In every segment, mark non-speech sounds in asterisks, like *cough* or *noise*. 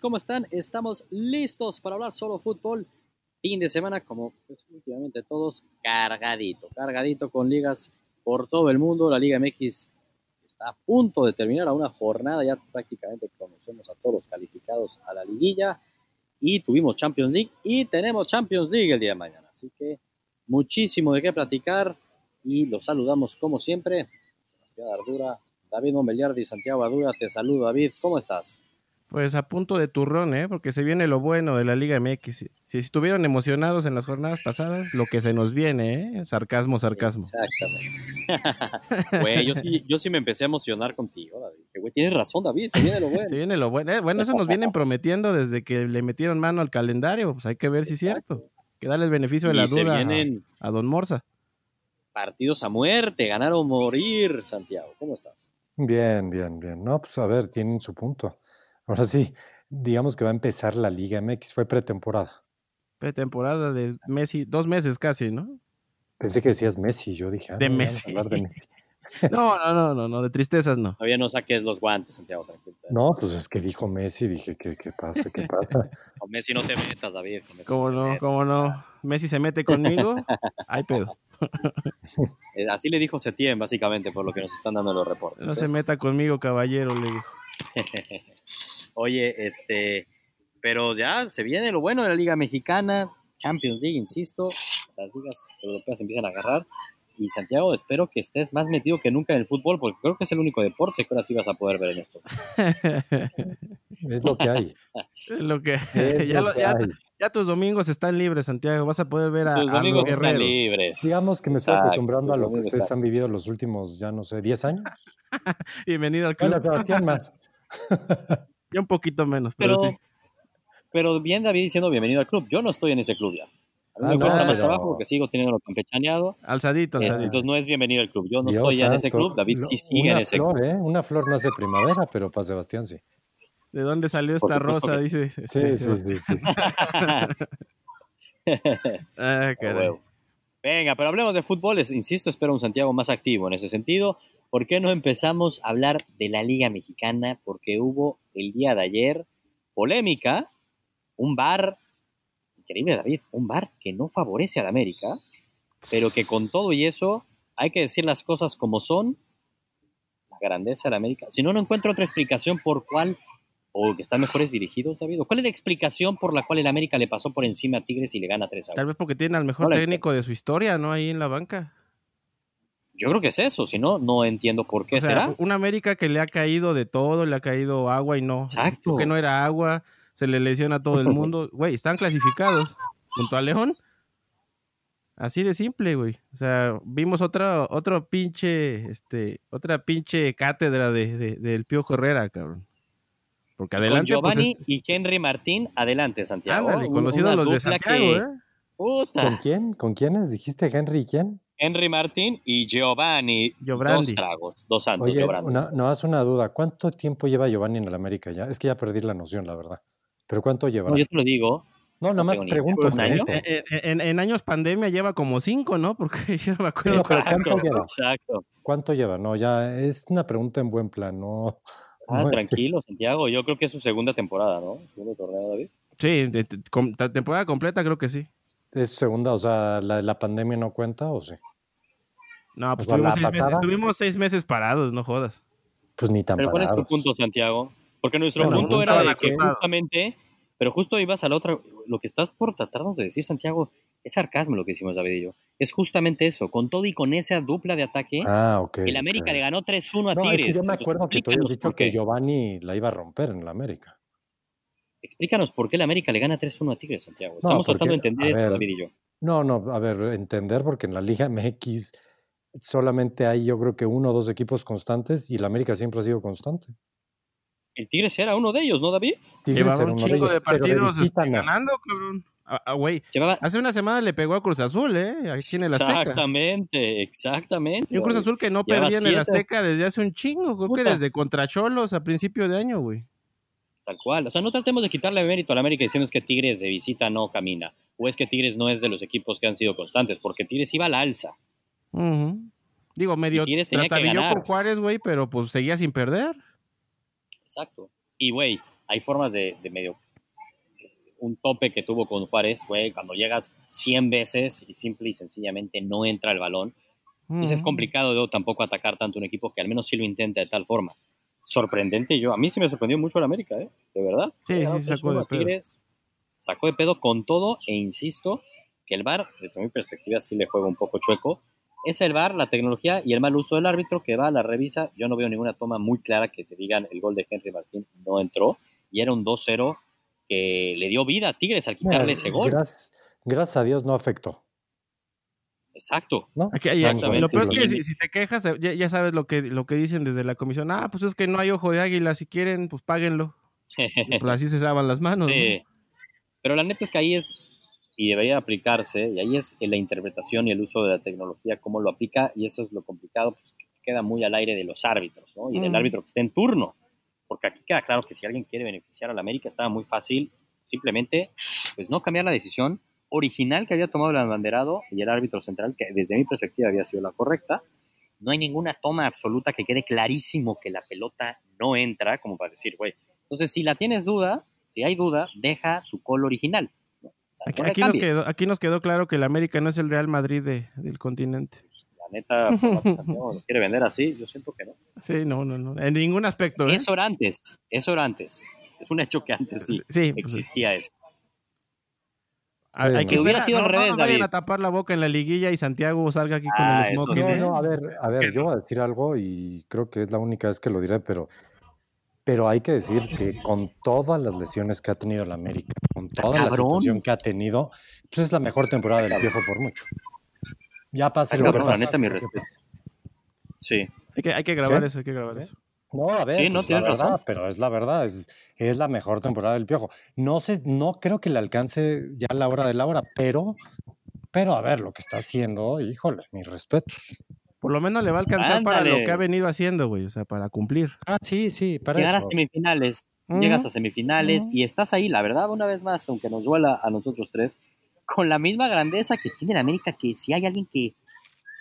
¿Cómo están? Estamos listos para hablar solo fútbol. Fin de semana, como pues, últimamente todos, cargadito, cargadito con ligas por todo el mundo. La Liga MX está a punto de terminar a una jornada, ya prácticamente conocemos a todos los calificados a la liguilla. Y tuvimos Champions League y tenemos Champions League el día de mañana. Así que muchísimo de qué platicar y los saludamos como siempre. Sebastián Ardura, David Mombelliardi, Santiago Ardura, te saludo David, ¿cómo estás? Pues a punto de turrón, ¿eh? Porque se viene lo bueno de la Liga MX. Si estuvieron emocionados en las jornadas pasadas, lo que se nos viene, ¿eh? Sarcasmo, sarcasmo. Exactamente. güey, yo sí, yo sí me empecé a emocionar contigo, David. güey, tienes razón, David, se viene lo bueno. Se viene lo bueno. Eh, bueno, eso nos vienen prometiendo desde que le metieron mano al calendario. Pues hay que ver si es cierto. Que darle el beneficio de la duda a, a Don Morza. Partidos a muerte, ganar o morir, Santiago. ¿Cómo estás? Bien, bien, bien. No, pues a ver, tienen su punto. Ahora sí, digamos que va a empezar la Liga MX, fue pretemporada. Pretemporada de Messi, dos meses casi, ¿no? Pensé que decías Messi, yo dije. Ah, de, *laughs* Messi. no, no, no, no, no, de tristezas no. Todavía no saques los guantes, Santiago, tranquilo. No, pues es que dijo Messi, dije, ¿qué, qué pasa? ¿Qué pasa? *laughs* Con Messi no te metas, David. ¿Cómo no? ¿Cómo no? Messi se mete conmigo, hay pedo. *laughs* Eh, así le dijo Setien, básicamente, por lo que nos están dando los reportes. No se ¿eh? meta conmigo, caballero, le dijo. Oye, este, pero ya se viene lo bueno de la Liga Mexicana, Champions League, insisto, las ligas europeas empiezan a agarrar. Y Santiago, espero que estés más metido que nunca en el fútbol, porque creo que es el único deporte que ahora sí vas a poder ver en esto. *laughs* es lo que hay. *laughs* Es lo que, *laughs* ya, tus domingos están libres, Santiago. Vas a poder ver a, tus domingos están libres. Digamos que me estoy acostumbrando a lo que ustedes han vivido los últimos, ya no sé, 10 años. Bienvenido al club. Bueno, más. Yo un poquito menos, pero, sí. Pero bien David diciendo bienvenido al club. Yo no estoy en ese club ya. A mí me ah, cuesta más trabajo porque sigo teniendo lo campechaneado. Alzadito, alzadito. Entonces no es bienvenido al club. Yo no estoy ya en ese club. David sí sigue en ese flor, club. ¿eh? Una flor no hace primavera, pero para Sebastián sí. ¿De dónde salió esta rosa? Dice. Sí, sí, sí, sí. *laughs* ah, Venga, pero hablemos de fútbol. Insisto, espero un Santiago más activo en ese sentido. ¿Por qué no empezamos a hablar de la Liga Mexicana? Porque hubo el día de ayer polémica, un bar, increíble David, un bar que no favorece a la América, pero que con todo y eso hay que decir las cosas como son, la grandeza de la América. Si no, no encuentro otra explicación por cuál, o que están mejores dirigidos, David. ¿Cuál es la explicación por la cual el América le pasó por encima a Tigres y le gana 3 a 1? Tal vez porque tiene al mejor técnico de su historia, ¿no? Ahí en la banca. Yo creo que es eso, si no, no entiendo por qué será. Una América que le ha caído de todo, le ha caído agua y no. Exacto. Que no era agua, se le lesiona a todo el mundo. *laughs* Güey, están clasificados junto a León. Así de simple, güey. O sea, vimos otra, otro pinche, este, otra pinche cátedra de, del Piojo Herrera, cabrón. Porque adelante. Con pues, Giovanni y Henry Martín, adelante, Santiago. Ándale, conocidos los de Santiago, ¿eh? ¿Con quién? ¿Con quiénes? ¿Dijiste Henry y quién? Henry Martín y Giovanni. Dos tragos, dos santos. Oye, no, haz una duda. ¿Cuánto tiempo lleva Giovanni en el América ya? Es que ya perdí la noción, la verdad. ¿Pero cuánto lleva? No, yo te lo digo. No, nada más pregunto. En, años pandemia lleva como cinco, ¿no? Porque *laughs* yo no me acuerdo. ¿cuánto lleva? Exacto. ¿Cuánto lleva? No, ya es una pregunta en buen plan, no. Ah, tranquilo, Santiago. Yo creo que es su segunda temporada, ¿no? Segundo torneo, David. Sí, temporada completa creo que sí. ¿Es segunda? O sea, ¿la, la pandemia no cuenta o sí? No, pues estuvimos seis, meses, estuvimos seis, meses, parados, no jodas. Pues ni tan Pero ¿cuál es tu punto, Santiago? Porque nuestro punto era de que justamente, pero justo ibas a la otra, lo que estás por tratarnos de decir, Santiago, es sarcasmo lo que hicimos David y yo. Es justamente eso, con todo y con esa dupla de ataque, ah, okay, el América le ganó 3-1 a no, Tigres. Es que yo me acuerdo que tú habías dicho que Giovanni la iba a romper en la América. Explícanos por qué el América le gana 3-1 a Tigres, Santiago. Estamos tratando de entender esto, David y yo. No, no, a ver, entender porque en la Liga MX solamente hay yo creo que uno o dos equipos constantes y el América siempre ha sido constante. El Tigres era uno de ellos, ¿no, David? Tigres Llevaba un chingo de, partidos este, ganando, cabrón. Ah, ah, güey. Hace una semana le pegó a Cruz Azul, ¿eh? Aquí en el Azteca. Exactamente, exactamente. Y un Cruz Azul que no perdía en el Azteca desde hace un chingo, creo que desde contra Cholos a principio de año, güey. Tal cual. O sea, no tratemos de quitarle mérito al América diciendo que Tigres de visita no camina. O es que Tigres no es de los equipos que han sido constantes, porque Tigres iba a la alza. Digo, medio tratadillo con Juárez, güey, pero pues seguía sin perder. Exacto. Y, güey, hay formas de, medio un tope que tuvo con Juárez fue cuando llegas 100 veces y simple y sencillamente no entra el balón. Y es complicado tampoco atacar tanto un equipo que al menos sí lo intenta de tal forma. Sorprendente yo, a mí sí me sorprendió mucho el América, ¿eh? De verdad. Sí, sí sacó de pedo. sacó de pedo con todo e insisto que el VAR, desde mi perspectiva, sí le juega un poco chueco. Es el VAR, la tecnología y el mal uso del árbitro que va, a la revisa. Yo no veo ninguna toma muy clara que te digan el gol de Henry Martín no entró y era un 2-0 que le dio vida a Tigres al quitarle ese gol. Gracias, a Dios no afectó. Exacto. ¿No? lo peor es que si, te quejas, ya, sabes lo que, lo que dicen desde la comisión. Ah, pues es que no hay ojo de águila. Si quieren, pues páguenlo. pues así se saban las manos. Sí. Pero la neta es que ahí es y debería aplicarse, y ahí es la interpretación y el uso de la tecnología, cómo lo aplica, y eso es lo complicado, pues queda muy al aire de los árbitros, ¿no? Y del árbitro que esté en turno, porque aquí queda claro que si alguien quiere beneficiar a la América, estaba muy fácil, simplemente, pues no cambiar la decisión original que había tomado el abanderado y el árbitro central, que desde mi perspectiva había sido la correcta, no hay ninguna toma absoluta que quede clarísimo que la pelota no entra, como para decir, güey, entonces si la tienes duda, si hay duda, deja tu call original Aquí, nos quedó, aquí, nos quedó, claro que el América no es el Real Madrid del continente. La neta, *laughs* lo quiere vender así, yo siento que no. Sí, no, no, no. En ningún aspecto. ¿eh? Es hora antes, es hora antes. Es un hecho que antes sí, pues, existía eso. Hay que hubiera sido al revés, no, vayan a tapar la boca en la liguilla y Santiago salga aquí con el ah, smoking. No, ¿eh? no, a ver, a ver, yo voy a decir algo y creo que es la única vez que lo diré, pero pero hay que decir que con todas las lesiones que ha tenido el América, con toda la situación que ha tenido, pues es la mejor temporada del viejo por mucho. Ya pasa lo que pasa. La neta, mi respeto. Sí. Hay que, hay que grabar eso, hay que grabar eso. No, a ver, sí, no pues, tienes razón. pero es la verdad, es, es la mejor temporada del Piojo. No sé, no creo que le alcance ya la hora de la hora, pero, pero a ver, lo que está haciendo, híjole, mis respetos. Por lo menos le va a alcanzar para lo que ha venido haciendo, güey, o sea, para cumplir. Ah, sí, sí, para Llegar a semifinales, llegas a semifinales y estás ahí, la verdad, una vez más, aunque nos duela a nosotros tres, con la misma grandeza que tiene la América, que si hay alguien que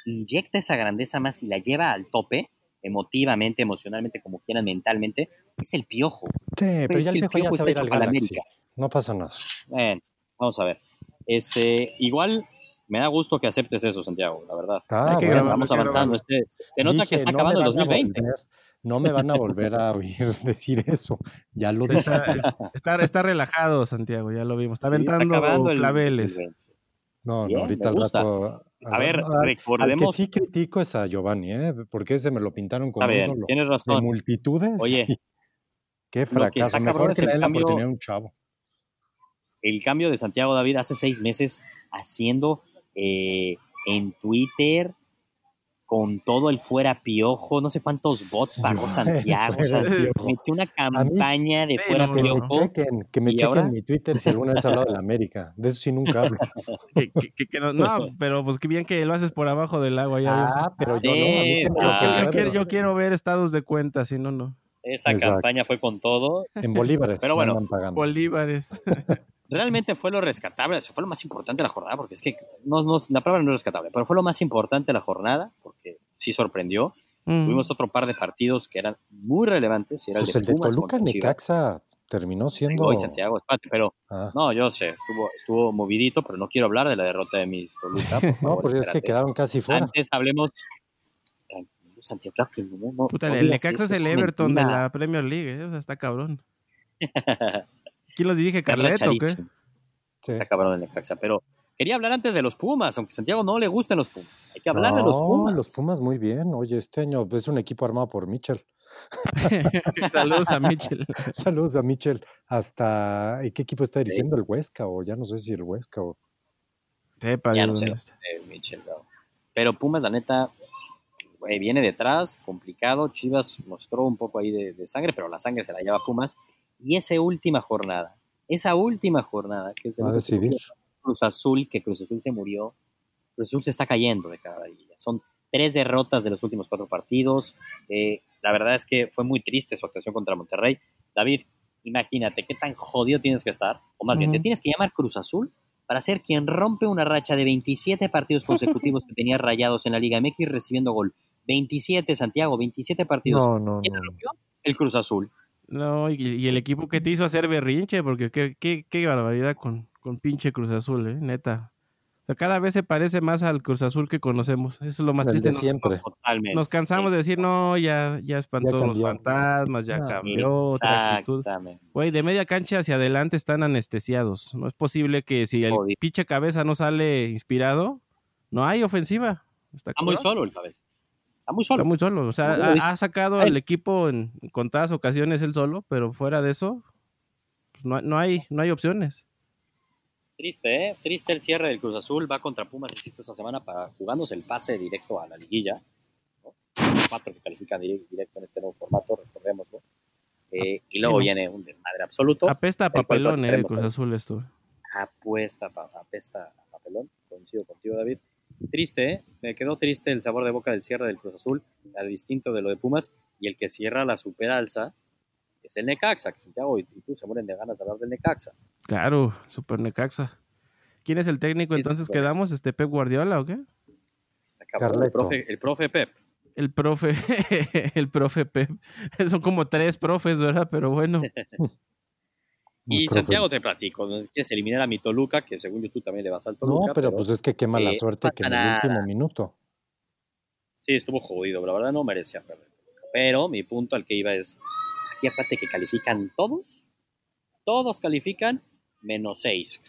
inyecta esa grandeza más y la lleva al tope, emotivamente, emocionalmente, como quieran, mentalmente, es el piojo. Sí, pero ya el piojo, ya se al América. No pasa nada. Bueno, vamos a ver. Este, igual me da gusto que aceptes eso, Santiago, la verdad. Ah, vamos avanzando. Este, se nota que está acabando el 2020. no me van a volver a oír *laughs* decir eso. Ya lo está, está, está, relajado, Santiago, ya lo vimos. Está aventando claveles. No, no, ahorita al rato. A, ver, recordemos. que sí critico es a Giovanni, ¿eh? Porque ese me lo pintaron como un tienes razón. de multitudes. *laughs* Oye, qué fracaso. Mejor que le den la oportunidad a un chavo. El cambio de Santiago David hace seis meses haciendo eh, en Twitter con todo el fuera piojo, no sé cuántos bots pagó Santiago, o sea, metió una campaña de fuera piojo. Que me chequen, mi Twitter si alguna vez he hablado de la América, de eso sí nunca hablo. *laughs* no, pero pues qué bien que lo haces por abajo del agua. Ya ah, pero yo no. yo, quiero, ver estados de cuenta, si no, no. Esa campaña fue con todo. En bolívares. Pero bueno, bolívares. *laughs* realmente fue lo rescatable, o fue lo más importante de la jornada, porque es que no, no, la palabra no es rescatable, pero fue lo más importante de la jornada, porque sí sorprendió. Mm. Tuvimos otro par de partidos que eran muy relevantes. Y era pues el de, Toluca Necaxa terminó siendo. Hoy Santiago, pero ah. no, yo sé, estuvo, estuvo movidito, pero no quiero hablar de la derrota de mis Toluca. *laughs* no, porque es que quedaron casi fuera. Antes hablemos. Santiago, no, Puta, el Necaxa es el Everton de la Premier League, ¿eh? está cabrón. *laughs* ¿Quién los dirige? ¿Carleto o qué? Sí. Está cabrón el Necaxa, pero quería hablar antes de los Pumas, aunque a Santiago no le gusten los Pumas. Hay que hablar de los Pumas. los Pumas muy bien. Oye, este año es un equipo armado por Mitchell. *laughs* Saludos a Mitchell. *laughs* Saludos a Mitchell. Hasta ¿qué equipo está dirigiendo? ¿El Huesca? O ya no sé si el Huesca o. Sepa, ya no sé, Mitchell, Pero Pumas, la neta, viene detrás, complicado. Chivas mostró un poco ahí de, de, sangre, pero la sangre se la lleva Pumas. Y esa última jornada, esa última jornada, que es de Cruz Azul, que Cruz Azul se murió, Cruz Azul se está cayendo de cada día. Son tres derrotas de los últimos cuatro partidos. Eh, la verdad es que fue muy triste su actuación contra Monterrey. David, imagínate qué tan jodido tienes que estar, o más bien, te tienes que llamar Cruz Azul para ser quien rompe una racha de 27 partidos *laughs* consecutivos que tenía rayados en la Liga MX recibiendo gol. 27, Santiago, 27 partidos. No, no, ¿Quién rompió? El Cruz Azul No, y, el equipo que te hizo hacer berrinche, porque qué, qué, qué barbaridad con, con pinche Cruz Azul, ¿eh? Neta. O sea, cada vez se parece más al Cruz Azul que conocemos. Eso es lo más triste. Nos, siempre. Nos cansamos de decir, no, ya, ya espantó los fantasmas, ya cambió, otra actitud. Güey, de media cancha hacia adelante están anestesiados. No es posible que si el pinche cabeza no sale inspirado, no hay ofensiva. Está, muy solo el cabeza. Está muy solo. Está muy solo. O sea, ha, sacado al equipo en contadas ocasiones él solo, pero fuera de eso, pues no, no, hay, no hay opciones. Triste, ¿eh? Triste el cierre del Cruz Azul. Va contra Pumas, esta semana, para jugándose el pase directo a la liguilla. Cuatro que califican directo en este nuevo formato, recordémoslo. Eh, y luego viene un desmadre absoluto. Apesta a papelón, ¿eh? El Cruz Azul esto. Apuesta, apesta a papelón. Coincido contigo, David. Triste, ¿eh? Me quedó triste el sabor de boca del cierre del Cruz Azul, al distinto de lo de Pumas. Y el que cierra la super alza es el Necaxa, que Santiago y tú se mueren de ganas de hablar del Necaxa. Claro, super Necaxa. ¿Quién es el técnico entonces que damos? ¿Este Pep Guardiola o qué? El profe, el profe Pep. El profe, *laughs* el profe Pep. Son como tres profes, ¿verdad? Pero bueno. *laughs* y Santiago te platico, quieres eliminar a mi Toluca, que según yo tú también le vas al Toluca. No, pero, pues es que qué mala suerte que en el último minuto. Sí, estuvo jodido, pero la verdad no merecía perder. Pero mi punto al que iba es, aquí aparte que califican todos, todos califican menos 6.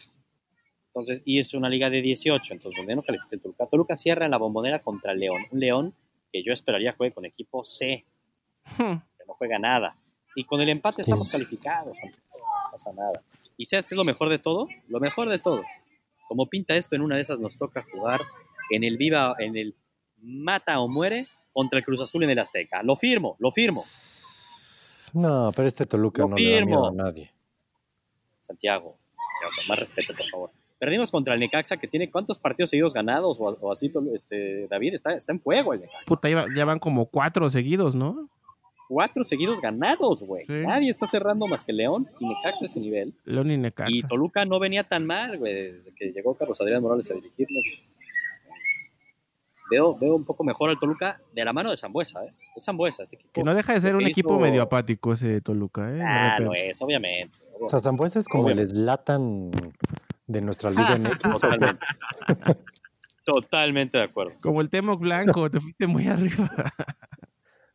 Entonces, y es una liga de 18, entonces donde no califica el Toluca. Toluca cierra en la bombonera contra León, un León que yo esperaría juegue con equipo C, hmm. que no juega nada. Y con el empate estamos calificados, no pasa nada. ¿Y sabes qué es lo mejor de todo? Lo mejor de todo. Como pinta esto, en una de esas nos toca jugar en el viva, en el mata o muere contra el Cruz Azul en el Azteca. Lo firmo, lo firmo. No, pero este Toluca no le da miedo a nadie. Santiago, con más respeto, por favor. Perdimos contra el Necaxa, que tiene cuántos partidos seguidos ganados o, así, este, David, está, está en fuego el Necaxa. Puta, ya van como cuatro seguidos, ¿no? Cuatro seguidos ganados, güey. Nadie está cerrando más que León y Necaxa ese nivel. León y Necaxa. Y Toluca no venía tan mal, güey, desde que llegó Carlos Adrián Morales a dirigirnos veo, veo un poco mejor al Toluca de la mano de Zambuesa, ¿eh? Es Zambuesa este equipo. Que no deja de ser un equipo medio apático ese Toluca, ¿eh? Ah, no es, obviamente, O sea, Zambuesa es como el eslatan de nuestra Liga *laughs* MX. Totalmente. *laughs* Totalmente de acuerdo. Como el Temoc Blanco, te fuiste muy *laughs* arriba.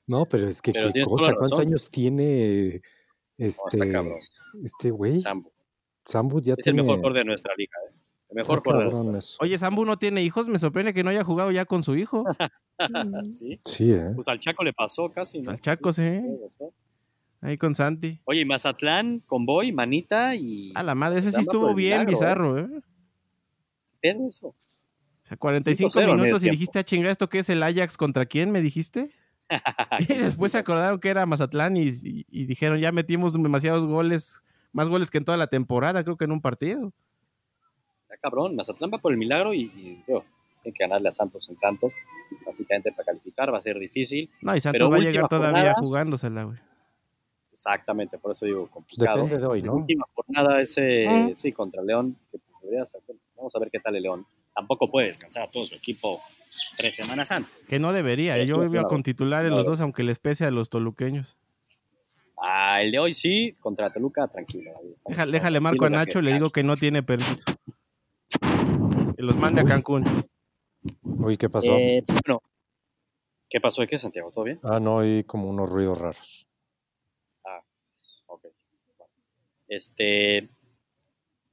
No, pero es que qué cosa, ¿cuántos años tiene este, este güey? Sambu. Sambu ya es el mejor de nuestra liga, ¿eh? mejor por Oye, Sambu no tiene hijos, me sorprende que no haya jugado ya con su hijo. *laughs* sí, sí ¿eh? Pues al Chaco le pasó casi. Al Chaco, sí. Ahí con Santi. Oye, Mazatlán, Convoy, Manita y. A la madre, ese sí estuvo bien ¿eh? bizarro, ¿eh? ¿Qué eso? O sea, 45 minutos y dijiste, a ah, chingar, ¿esto qué es el Ajax contra quién? ¿Me dijiste? *laughs* y después se acordaron que era Mazatlán y, dijeron, ya metimos demasiados goles, más goles que en toda la temporada, creo que en un partido cabrón. Mazatlán va por el milagro y, tiene que ganarle a Santos en Santos. Básicamente para calificar va a ser difícil. No, y Santos va a llegar todavía jugándosela, güey. Exactamente, por eso digo complicado. Depende de hoy, ¿no? última jornada ese, sí, contra León, que pues, vamos a ver qué tal el León. Tampoco puede descansar a todo su equipo tres semanas antes. Que no debería, yo iba con titulares los dos, aunque les pese a los toluqueños. Ah, el de hoy sí, contra Toluca, tranquilo. Déjale, déjale marco a Nacho, le digo que no tiene permiso los mande a Cancún. Uy, ¿qué pasó? Eh, bueno, ¿qué pasó de qué, Santiago? ¿Todo bien? Ah, no, hay como unos ruidos raros. Ah, ok. Este,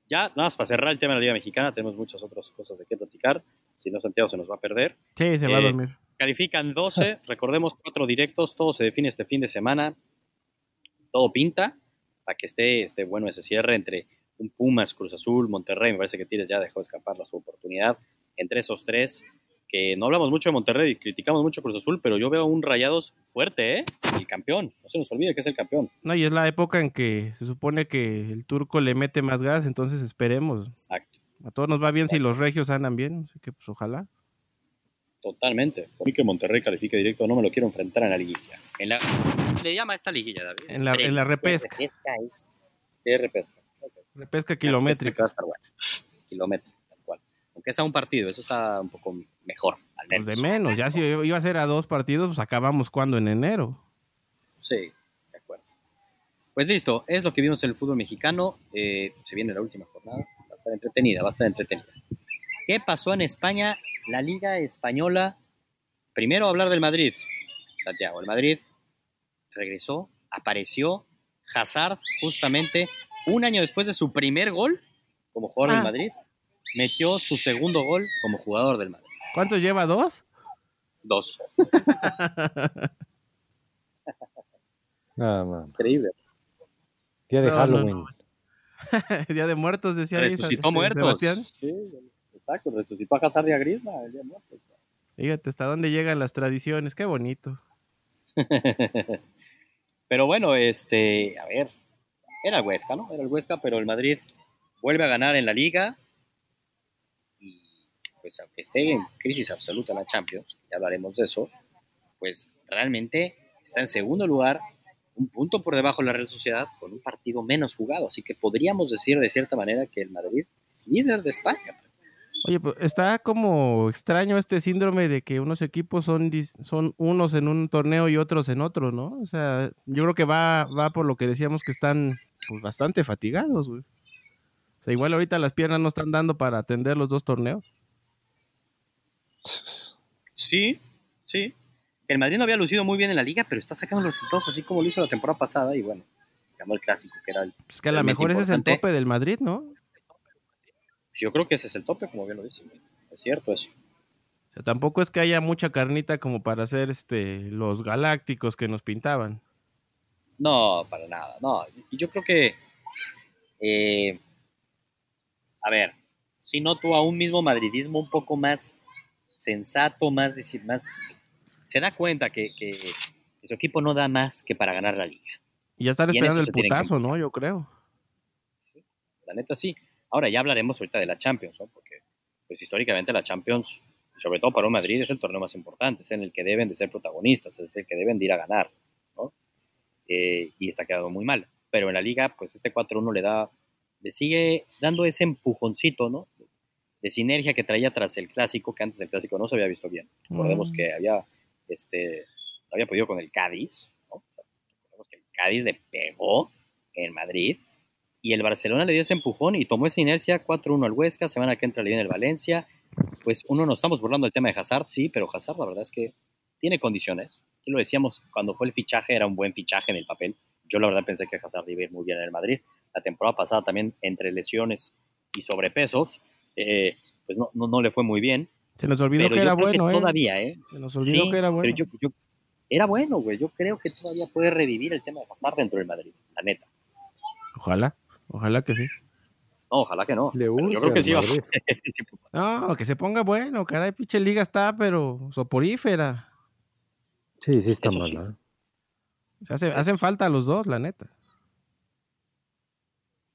ya, nada más para cerrar el tema de la Liga Mexicana, tenemos muchas otras cosas de qué platicar. Si no, Santiago se nos va a perder. Sí, se va a eh, dormir. Califican 12, *laughs* recordemos cuatro directos, todo se define este fin de semana. Todo pinta para que esté, esté bueno ese cierre entre un Pumas, Cruz Azul, Monterrey, me parece que Tigres ya dejó escapar la su oportunidad. Entre esos tres, que no hablamos mucho de Monterrey y criticamos mucho Cruz Azul, pero yo veo un Rayados fuerte, ¿eh? El campeón, no se nos olvide que es el campeón. No, y es la época en que se supone que el turco le mete más gas, entonces esperemos. Exacto. A todos nos va bien si los regios andan bien, así que pues ojalá. Totalmente. Por mí que Monterrey califique directo, no me lo quiero enfrentar en la liguilla. En la, le llama esta liguilla, David. En la, en la repesca. repesca es de repesca. Repesca kilométrica. Kilométrica, tal cual. Aunque sea un partido, eso está un poco mejor, al menos. Pues de menos, ya si iba a ser a dos partidos, pues acabamos cuando en enero. Sí, de acuerdo. Pues listo, es lo que vimos en el fútbol mexicano. Eh, se viene la última jornada. Va a estar entretenida, va a estar entretenida. ¿Qué pasó en España? La Liga Española. Primero hablar del Madrid. Santiago, el Madrid regresó, apareció. Hazard, justamente un año después de su primer gol como jugador del ah. Madrid, metió su segundo gol como jugador del Madrid. ¿Cuántos lleva? ¿Dos? Dos. *laughs* Nada más. Increíble. Día de Halloween. *laughs* día de muertos, decía Resucitó ahí, muertos. Sebastián. Sí, exacto. Resucitó a Hazard y a Griezmann el día de muertos. Fíjate hasta dónde llegan las tradiciones. Qué bonito. *laughs* pero bueno, este, a ver, era el Huesca, ¿no? Era el Huesca, pero el Madrid vuelve a ganar en la liga y pues aunque esté en crisis absoluta la Champions, ya hablaremos de eso, pues realmente está en segundo lugar, un punto por debajo de la Real Sociedad con un partido menos jugado, así que podríamos decir de cierta manera que el Madrid es líder de España. Oye, pues está como extraño este síndrome de que unos equipos son, son unos en un torneo y otros en otro, ¿no? O sea, yo creo que va, va por lo que decíamos que están pues, bastante fatigados, güey. O sea, igual ahorita las piernas no están dando para atender los dos torneos. Sí, sí. El Madrid no había lucido muy bien en la liga, pero está sacando los resultados así como lo hizo la temporada pasada y bueno, ganó el clásico, que era el. Es que a lo mejor ese es el tope del Madrid, ¿no? Yo creo que ese es el tope, como bien lo dices. Es cierto eso. O sea, tampoco es que haya mucha carnita como para hacer este los galácticos que nos pintaban. No, para nada. No, y yo creo que eh, a ver, si noto a un mismo madridismo un poco más sensato, más, más se da cuenta que, su equipo no da más que para ganar la liga. Y ya están esperando el putazo, ¿no? Yo creo. La neta sí. Ahora ya hablaremos ahorita de la Champions, ¿no? Porque pues históricamente la Champions, sobre todo para un Madrid, es el torneo más importante, es en el que deben de ser protagonistas, es el que deben de ir a ganar, ¿no? Eh, y está quedando muy mal. Pero en la liga, pues este 4-1 le da le sigue dando ese empujoncito, ¿no? De sinergia que traía tras el clásico, que antes del clásico no se había visto bien. Recordemos mm. que había, este, había podido con el Cádiz, ¿no? Que el Cádiz le pegó en Madrid y el Barcelona le dio ese empujón y tomó esa inercia 4-1 al Huesca, semana que entra le viene el Valencia. Pues uno nos estamos burlando del tema de Hazard, sí, pero Hazard la verdad es que tiene condiciones. Y lo decíamos, cuando fue el fichaje era un buen fichaje en el papel. Yo la verdad pensé que Hazard iba a ir muy bien en el Madrid la temporada pasada también entre lesiones y sobrepesos, eh, pues no, no, le fue muy bien. Se nos olvidó que era bueno, ¿eh? Todavía, ¿eh? Se nos olvidó que era bueno. Pero yo, era bueno, güey. Yo creo que todavía puede revivir el tema de pasar dentro del Madrid, la neta. Ojalá, ojalá que sí. No, ojalá que no. yo creo que sí va. *laughs* no, que se ponga bueno, caray, pinche liga está, pero soporífera. Sí, sí está mal. ¿eh? Se hacen falta los dos, la neta.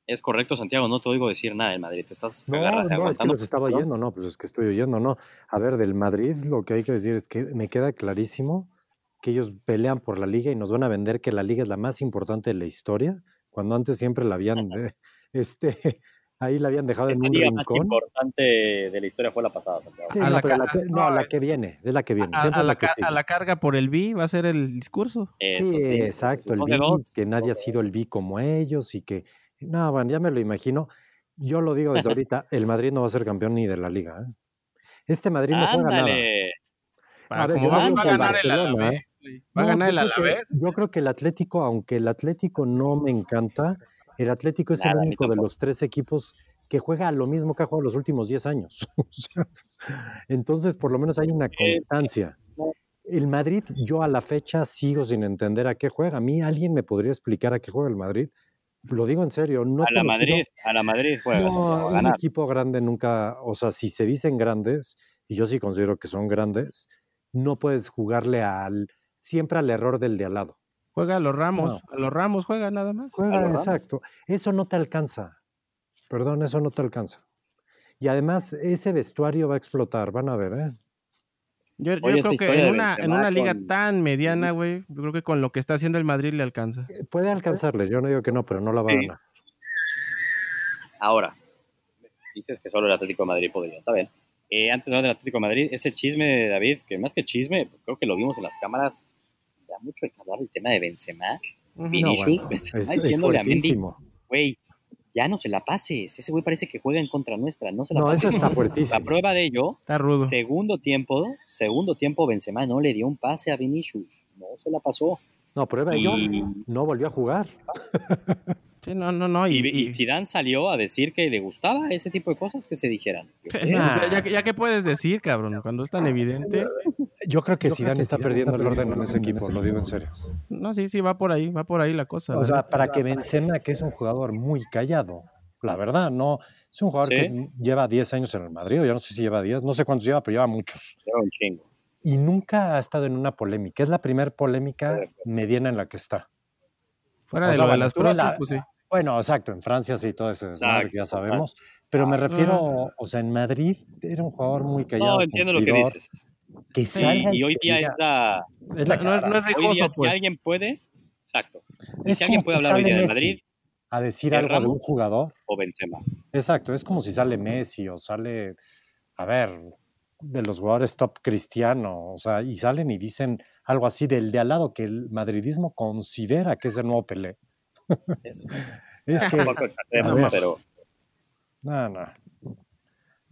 Es correcto, Santiago, no te oigo decir nada del Madrid. Te estás no, no, es que los estaba oyendo, no, pues es que estoy oyendo, no. A ver, del Madrid lo que hay que decir es que me queda clarísimo que ellos pelean por la liga y nos van a vender que la liga es la más importante de la historia, cuando antes siempre la habían, *laughs* este, ahí la habían dejado en un rincón. La más importante de la historia fue la pasada, Santiago. no, la que, no, la que viene, es la que viene. A, la, a, la, carga por el B va a ser el discurso. sí, exacto, el B, que nadie ha sido el B como ellos y que no, bueno, ya me lo imagino. Yo lo digo desde *laughs* ahorita, el Madrid no va a ser campeón ni de la liga. ¿eh? Este Madrid no juega nada. A ver, va, a ganar el Alavés. Va a ganar el Alavés. Yo creo que el Atlético, aunque el Atlético no me encanta, el Atlético es el único de los tres equipos que juega lo mismo que ha jugado los últimos 10 años. *laughs* Entonces, por lo menos hay una constancia. El Madrid, yo a la fecha sigo sin entender a qué juega. A mí alguien me podría explicar a qué juega el Madrid lo digo en serio. No a la Madrid, a la Madrid juega. No, un equipo grande nunca, o sea, si se dicen grandes, y yo sí considero que son grandes, no puedes jugarle al siempre al error del de al lado. Juega a los Ramos, a los Ramos juega nada más. Juega, exacto. Eso no te alcanza. Perdón, eso no te alcanza. Y además, ese vestuario va a explotar, van a ver, ¿eh? Yo, creo que en una, en una liga tan mediana, güey, yo creo que con lo que está haciendo el Madrid le alcanza. Eh, puede alcanzarle, yo no digo que no, pero no la va a ganar. Ahora, dices que solo el Atlético de Madrid podría, está bien. Eh, antes de hablar del Atlético de Madrid, ese chisme de David, que más que chisme, creo que lo vimos en las cámaras, da mucho que hablar del tema de Benzema. Vinicius está diciéndole a Mendy, güey, ya no se la pases. Ese güey parece que juega en contra nuestra. No se la no, pases. Eso está *laughs* fuertísimo. La prueba de ello, está rudo. segundo tiempo, segundo tiempo Benzema no le dio un pase a Vinicius. No se la pasó. No, prueba de ello, no volvió a jugar. *laughs* Sí, no, no, no. Y, y, Zidane salió a decir que le gustaba ese tipo de cosas que se dijeran. *laughs* ya, ya, que puedes decir, cabrón, cuando es tan evidente. Yo creo que Zidane está perdiendo el orden en ese equipo, lo digo en serio. No, sí, sí, va por ahí, va por ahí la cosa. O sea, para que Benzema, que es un jugador muy callado, la verdad, no, es un jugador que lleva 10 años en el Madrid, yo no sé si lleva 10, no sé cuántos lleva, pero lleva muchos. Lleva un chingo. Y nunca ha estado en una polémica, es la primera polémica mediana en la que está. Fuera de lo de las prostas, pues sí. Bueno, exacto, en Francia sí, todo eso ya sabemos. Pero me refiero, o sea, en Madrid era un jugador muy callado. No, entiendo lo que dices. Que sí, y hoy día es la. Es la no, es, no, es rijoso, pues. Si alguien puede, exacto. Y si alguien puede hablar hoy día de Madrid. A decir algo de un jugador. O Benzema. Exacto, es como si sale Messi o sale. A ver, de los jugadores top cristiano, o sea, y salen y dicen algo así del de al lado que el madridismo considera que es el nuevo Pelé. *laughs* es que, no, pero no, no.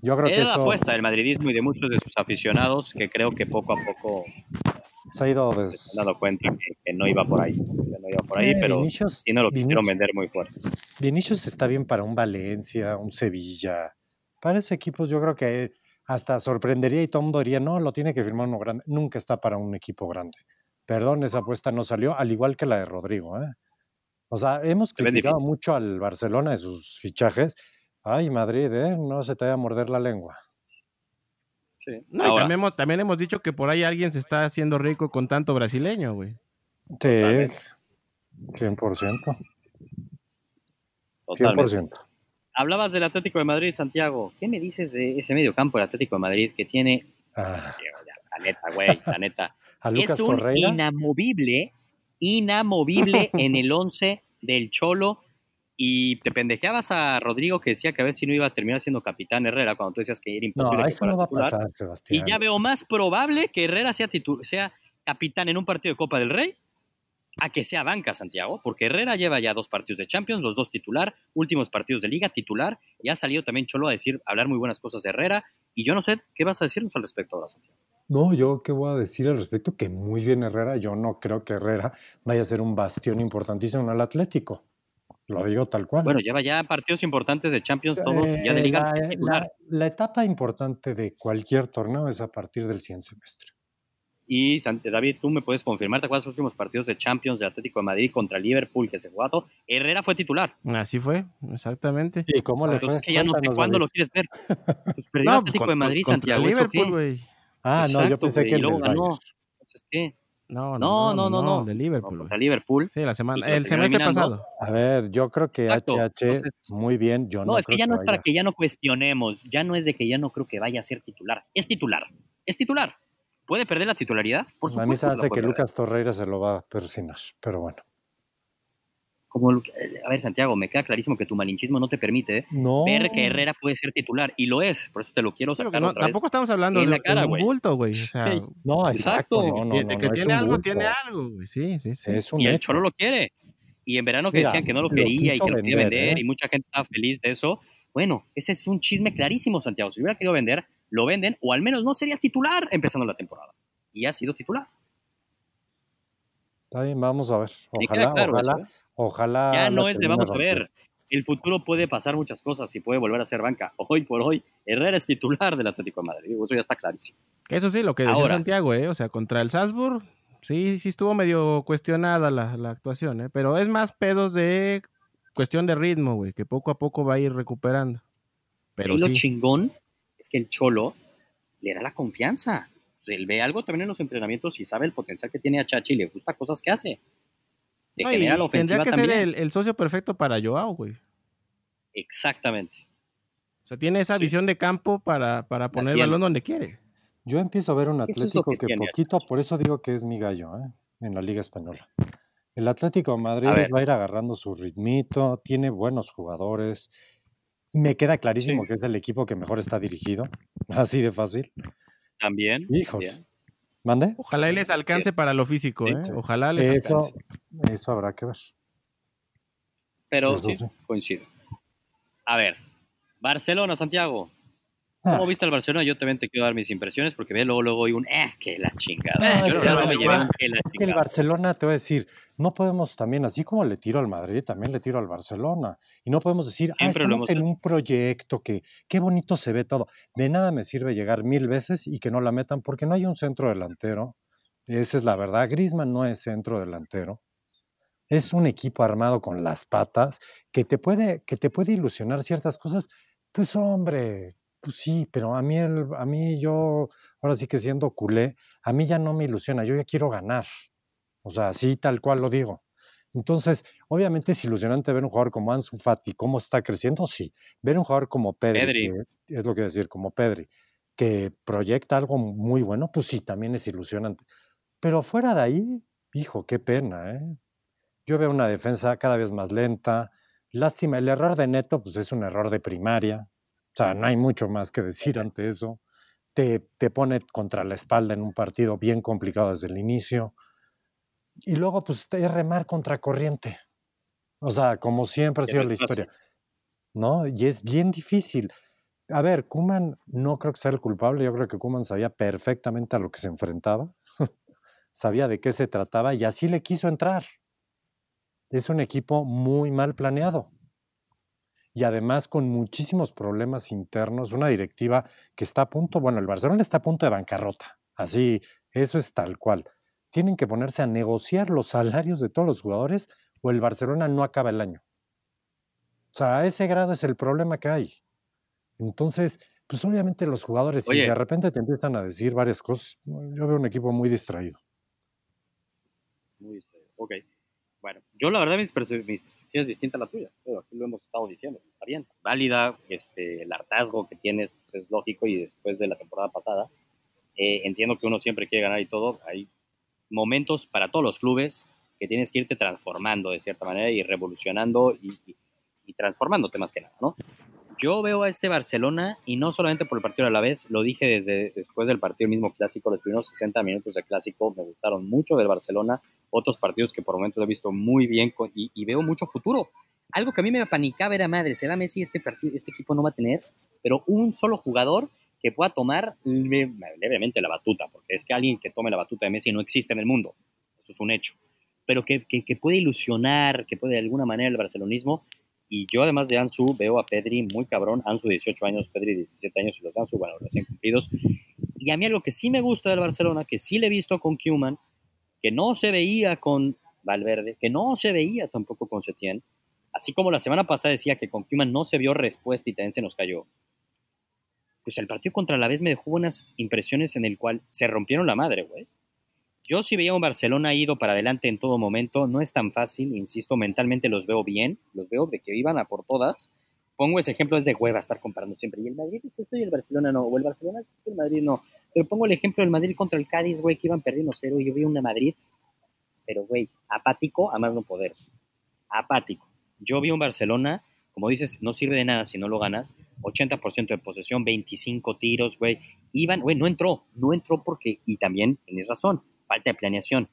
Yo creo es que la eso... apuesta del madridismo y de muchos de sus aficionados que creo que poco a poco se ha ido des... se han dado cuenta que, no iba por ahí, que no iba por ahí, pero Vinicius, sí no lo quisieron vender muy fuerte. Vinicius está bien para un Valencia, un Sevilla, para esos equipos yo creo que hasta sorprendería y todo el mundo diría, no, lo tiene que firmar uno grande. Nunca está para un equipo grande. Perdón, esa apuesta no salió, al igual que la de Rodrigo. ¿eh? O sea, hemos criticado mucho al Barcelona de sus fichajes. Ay, Madrid, ¿eh? No se te vaya a morder la lengua. Sí. No, y también hemos, también hemos dicho que por ahí alguien se está haciendo rico con tanto brasileño, güey. Sí, 100%. 100%. Hablabas del Atlético de Madrid, Santiago. ¿Qué me dices de ese medio campo del Atlético de Madrid que tiene... Ah. La neta, güey, la neta. *laughs* es un inamovible, inamovible *laughs* en el 11 del Cholo. Y te pendejeabas a Rodrigo que decía que a ver si no iba a terminar siendo capitán Herrera cuando tú decías que era imposible. No, eso no va a pasar, Sebastián. Y ya veo más probable que Herrera sea, sea capitán en un partido de Copa del Rey a que sea banca Santiago, porque Herrera lleva ya dos partidos de Champions, los dos titular, últimos partidos de Liga titular, y ha salido también Cholo a decir, a hablar muy buenas cosas de Herrera, y yo no sé qué vas a decirnos al respecto ahora, Santiago. No, yo qué voy a decir al respecto, que muy bien Herrera, yo no creo que Herrera vaya a ser un bastión importantísimo en el Atlético. Lo digo tal cual. Bueno, lleva ya partidos importantes de Champions todos, ya de Liga. Eh, la, la etapa importante de cualquier torneo es a partir del 100 semestre. Y David, tú me puedes confirmar, ¿te acuerdas los últimos partidos de Champions de Atlético de Madrid contra Liverpool que se jugó? Herrera fue titular. Así fue, exactamente. ¿Y cómo le Entonces, que ya no sé cuándo lo quieres ver. Pues perdió *laughs* no, Atlético de Madrid, Santiago. Liverpool, güey. Ah, no, yo pensé que y luego ganó. Entonces, ¿qué? No, no, no, no, no, de Liverpool. contra Liverpool. Sí, la semana, el semestre pasado. A ver, yo creo que HH muy bien, yo no. No, es que ya no es para que ya no cuestionemos, ya no es de que ya no creo que vaya a ser titular. Es titular. Es titular. ¿Puede perder la titularidad? Por supuesto, a mí se hace que, Lucas Torreira se lo va a persinar, pero bueno. Como, a ver, Santiago, me queda clarísimo que tu malinchismo no te permite ver que Herrera puede ser titular, y lo es, por eso te lo quiero sacar otra Tampoco estamos hablando de, la un bulto, güey. O sea, no, exacto. que tiene algo, tiene algo, güey. Sí, sí, sí. Es un y el Cholo lo quiere. Y en verano que decían que no lo quería y que lo quería vender, ¿eh? y mucha gente estaba feliz de eso. Bueno, ese es un chisme clarísimo, Santiago. Si hubiera querido vender, lo venden, o al menos no sería titular empezando la temporada. Y ha sido titular. Está bien, vamos a ver. Ojalá, ojalá, ¿eh? ojalá. Ya no es de vamos a ver. El futuro puede pasar muchas cosas y puede volver a ser banca. Hoy por hoy, Herrera es titular del Atlético de Madrid. Eso ya está clarísimo. Eso sí, lo que decía Santiago, ¿eh? O sea, contra el Salzburg, sí, sí estuvo medio cuestionada la, la actuación, ¿eh? Pero es más pedos de cuestión de ritmo, güey, que poco a poco va a ir recuperando. Pero y lo chingón que el Cholo le da la confianza. Pues, él ve algo también en los entrenamientos y sabe el potencial que tiene a Chachi y le gusta cosas que hace. tendría que ser el, socio perfecto para Joao, güey. Exactamente. O sea, tiene esa visión de campo para, para poner el balón donde quiere. Yo empiezo a ver un Atlético que, poquito, por eso digo que es mi gallo ¿eh? en la Liga Española. El Atlético de Madrid va a ir agarrando su ritmito, tiene buenos jugadores, me queda clarísimo que es el equipo que mejor está dirigido, *laughs* así de fácil. También. Híjole. ¿Mande? Ojalá les alcance para lo físico, ¿eh? Ojalá les alcance. Eso habrá que ver. Pero sí, coincido. A ver, Barcelona, Santiago. ¿Cómo ah. viste al Barcelona? Yo también te quiero dar mis impresiones porque ve luego, luego hay un eh, que la chingada. El Barcelona, te voy a decir, no podemos también, así como le tiro al Madrid, también le tiro al Barcelona. Y no podemos decir, ah, estamos en un proyecto que qué bonito se ve todo. De nada me sirve llegar mil veces y que no la metan porque no hay un centro delantero. Esa es la verdad. Grisman no es centro delantero. Es un equipo armado con las patas que te puede, que te puede ilusionar ciertas cosas. Pues hombre, pues sí, pero a mí, el, a mí yo, ahora sí que siendo culé, a mí ya no me ilusiona, yo ya quiero ganar. O sea, así tal cual lo digo. Entonces, obviamente es ilusionante ver un jugador como Ansu Fati, cómo está creciendo, sí. Ver un jugador como Pedri, es lo que decir, como Pedri, que proyecta algo muy bueno, pues sí, también es ilusionante. Pero fuera de ahí, hijo, qué pena, ¿eh? Yo veo una defensa cada vez más lenta. Lástima, el error de Neto, pues es un error de primaria. O sea, no hay mucho más que decir ante eso. Te, te pone contra la espalda en un partido bien complicado desde el inicio. Y luego, pues, es remar contra corriente. O sea, como siempre ha sido la historia. ¿No? Y es bien difícil. A ver, Kuman no creo que sea el culpable. Yo creo que Kuman sabía perfectamente a lo que se enfrentaba. *laughs* sabía de qué se trataba y así le quiso entrar. Es un equipo muy mal planeado y además con muchísimos problemas internos, una directiva que está a punto, bueno, el Barcelona está a punto de bancarrota, así, eso es tal cual. Tienen que ponerse a negociar los salarios de todos los jugadores o el Barcelona no acaba el año. O sea, a ese grado es el problema que hay. Entonces, pues obviamente los jugadores, si de repente te empiezan a decir varias cosas, yo veo un equipo muy distraído. Muy distraído, ok. Bueno, yo la verdad mis perspectiva es distinta a la tuya, pero aquí lo hemos estado diciendo, bien, válida, este, el hartazgo que tienes pues, es lógico y después de la temporada pasada, eh, entiendo que uno siempre quiere ganar y todo, hay momentos para todos los clubes que tienes que irte transformando de cierta manera y revolucionando y, y, y transformándote más que nada, ¿no? Yo veo a este Barcelona, y no solamente por el partido a la vez, lo dije desde después del partido mismo clásico, los primeros 60 minutos de clásico me gustaron mucho del Barcelona, otros partidos que por momentos he visto muy bien y, veo mucho futuro. Algo que a mí me panicaba era madre, será Messi este partido, este equipo no va a tener, pero un solo jugador que pueda tomar levemente la batuta, porque es que alguien que tome la batuta de Messi no existe en el mundo, eso es un hecho, pero que, que, que puede ilusionar, que puede de alguna manera el barcelonismo, y yo, además de Ansu, veo a Pedri muy cabrón. Ansu, 18 años, Pedri, 17 años, y los Ansu, bueno, recién cumplidos. Y a mí algo que sí me gusta del Barcelona, que sí le he visto con Kuman, que no se veía con Valverde, que no se veía tampoco con Setién, así como la semana pasada decía que con Kuman no se vio respuesta y también se nos cayó. Pues el partido contra la vez me dejó unas impresiones en el cual se rompieron la madre, güey. Yo si veía un Barcelona ido para adelante en todo momento, no es tan fácil, insisto, mentalmente los veo bien, los veo de que iban a por todas. Pongo ese ejemplo, es de hueva estar comparando siempre. Y el Madrid es esto y el Barcelona no, o el Barcelona es esto y el Madrid no. Pero pongo el ejemplo del Madrid contra el Cádiz, güey, que iban perdiendo cero y yo vi una Madrid, pero güey, apático a más no poder. Apático. Yo vi un Barcelona, como dices, no sirve de nada si no lo ganas. 80% de posesión, 25 tiros, güey. Iban, güey, no entró, no entró porque, y también tienes razón, falta de planeación.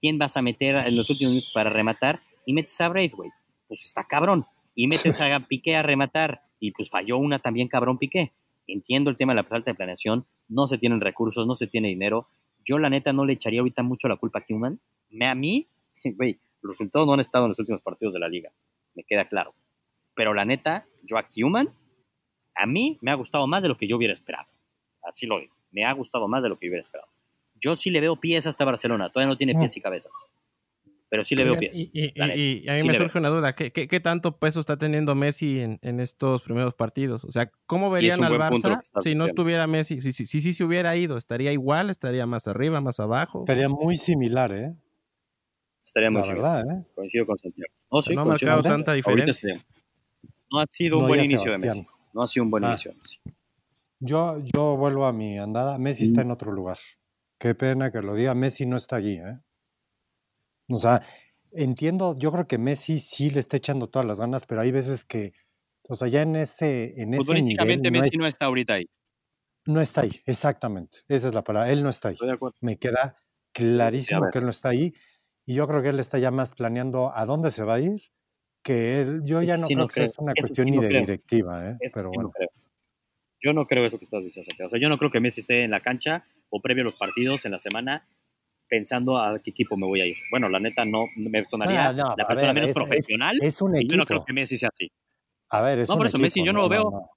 ¿Quién vas a meter en los últimos minutos para rematar? Y metes a Braithwaite. Pues está cabrón. Y metes a *laughs* Piqué a rematar. Y pues falló una también cabrón Piqué. Entiendo el tema de la falta de planeación. No se tienen recursos, no se tiene dinero. Yo la neta no le echaría ahorita mucho la culpa a Kuman. Me, a mí, *laughs* güey, los resultados no han estado en los últimos partidos de la liga. Me queda claro. Pero la neta, yo a Kuman, a mí me ha gustado más de lo que yo hubiera esperado. Así lo digo. Me ha gustado más de lo que yo hubiera esperado. Yo sí le veo pies hasta Barcelona, todavía no tiene pies y cabezas. Pero sí le veo pies. Y, a mí me surge una duda, ¿Qué, tanto peso está teniendo Messi en, estos primeros partidos? O sea, ¿cómo verían al Barça si no estuviera Messi? Si sí si, si, se hubiera ido, ¿estaría igual? ¿Estaría más arriba, más abajo? Estaría muy similar, ¿eh? Estaría muy similar. ¿eh? Coincido con Santiago. No, ha marcado tanta diferencia. No ha sido un buen inicio de Messi. No ha sido un buen ah. inicio de Messi. Yo, yo vuelvo a mi andada. Messi está mm. en otro lugar. Qué pena que lo diga. Messi no está allí, ¿eh? O sea, entiendo, yo creo que Messi sí le está echando todas las ganas, pero hay veces que, o sea, ya en ese, en ese nivel. Messi no, está ahorita ahí. No está ahí, exactamente. Esa es la palabra. Él no está ahí. Me queda clarísimo que él no está ahí. Y yo creo que él está ya más planeando a dónde se va a ir que él. Yo ya no creo que sea una cuestión ni de directiva, ¿eh? pero bueno. yo no creo eso que estás diciendo, O sea, yo no creo que Messi esté en la cancha o previo a los partidos en la semana pensando a qué equipo me voy a ir. Bueno, la neta no me sonaría ah, la persona menos profesional. Es, un equipo. yo no creo que Messi sea así. A ver, es No, por eso Messi yo no lo veo.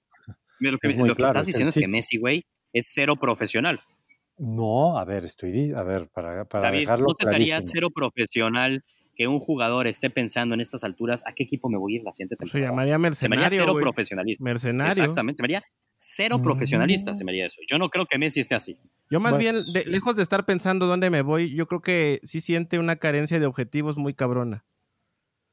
Lo que, lo que estás diciendo es, que Messi, güey, es cero profesional. No, a ver, estoy, a ver, para, para David, dejarlo ¿no te daría cero profesional que un jugador esté pensando en estas alturas a qué equipo me voy a ir la siguiente temporada? Se llamaría mercenario. Se cero profesionalista. Mercenario. Exactamente, se llamaría cero profesionalista, se me haría eso. Yo no creo que Messi esté así. Yo más bien, lejos de estar pensando dónde me voy, yo creo que sí siente una carencia de objetivos muy cabrona.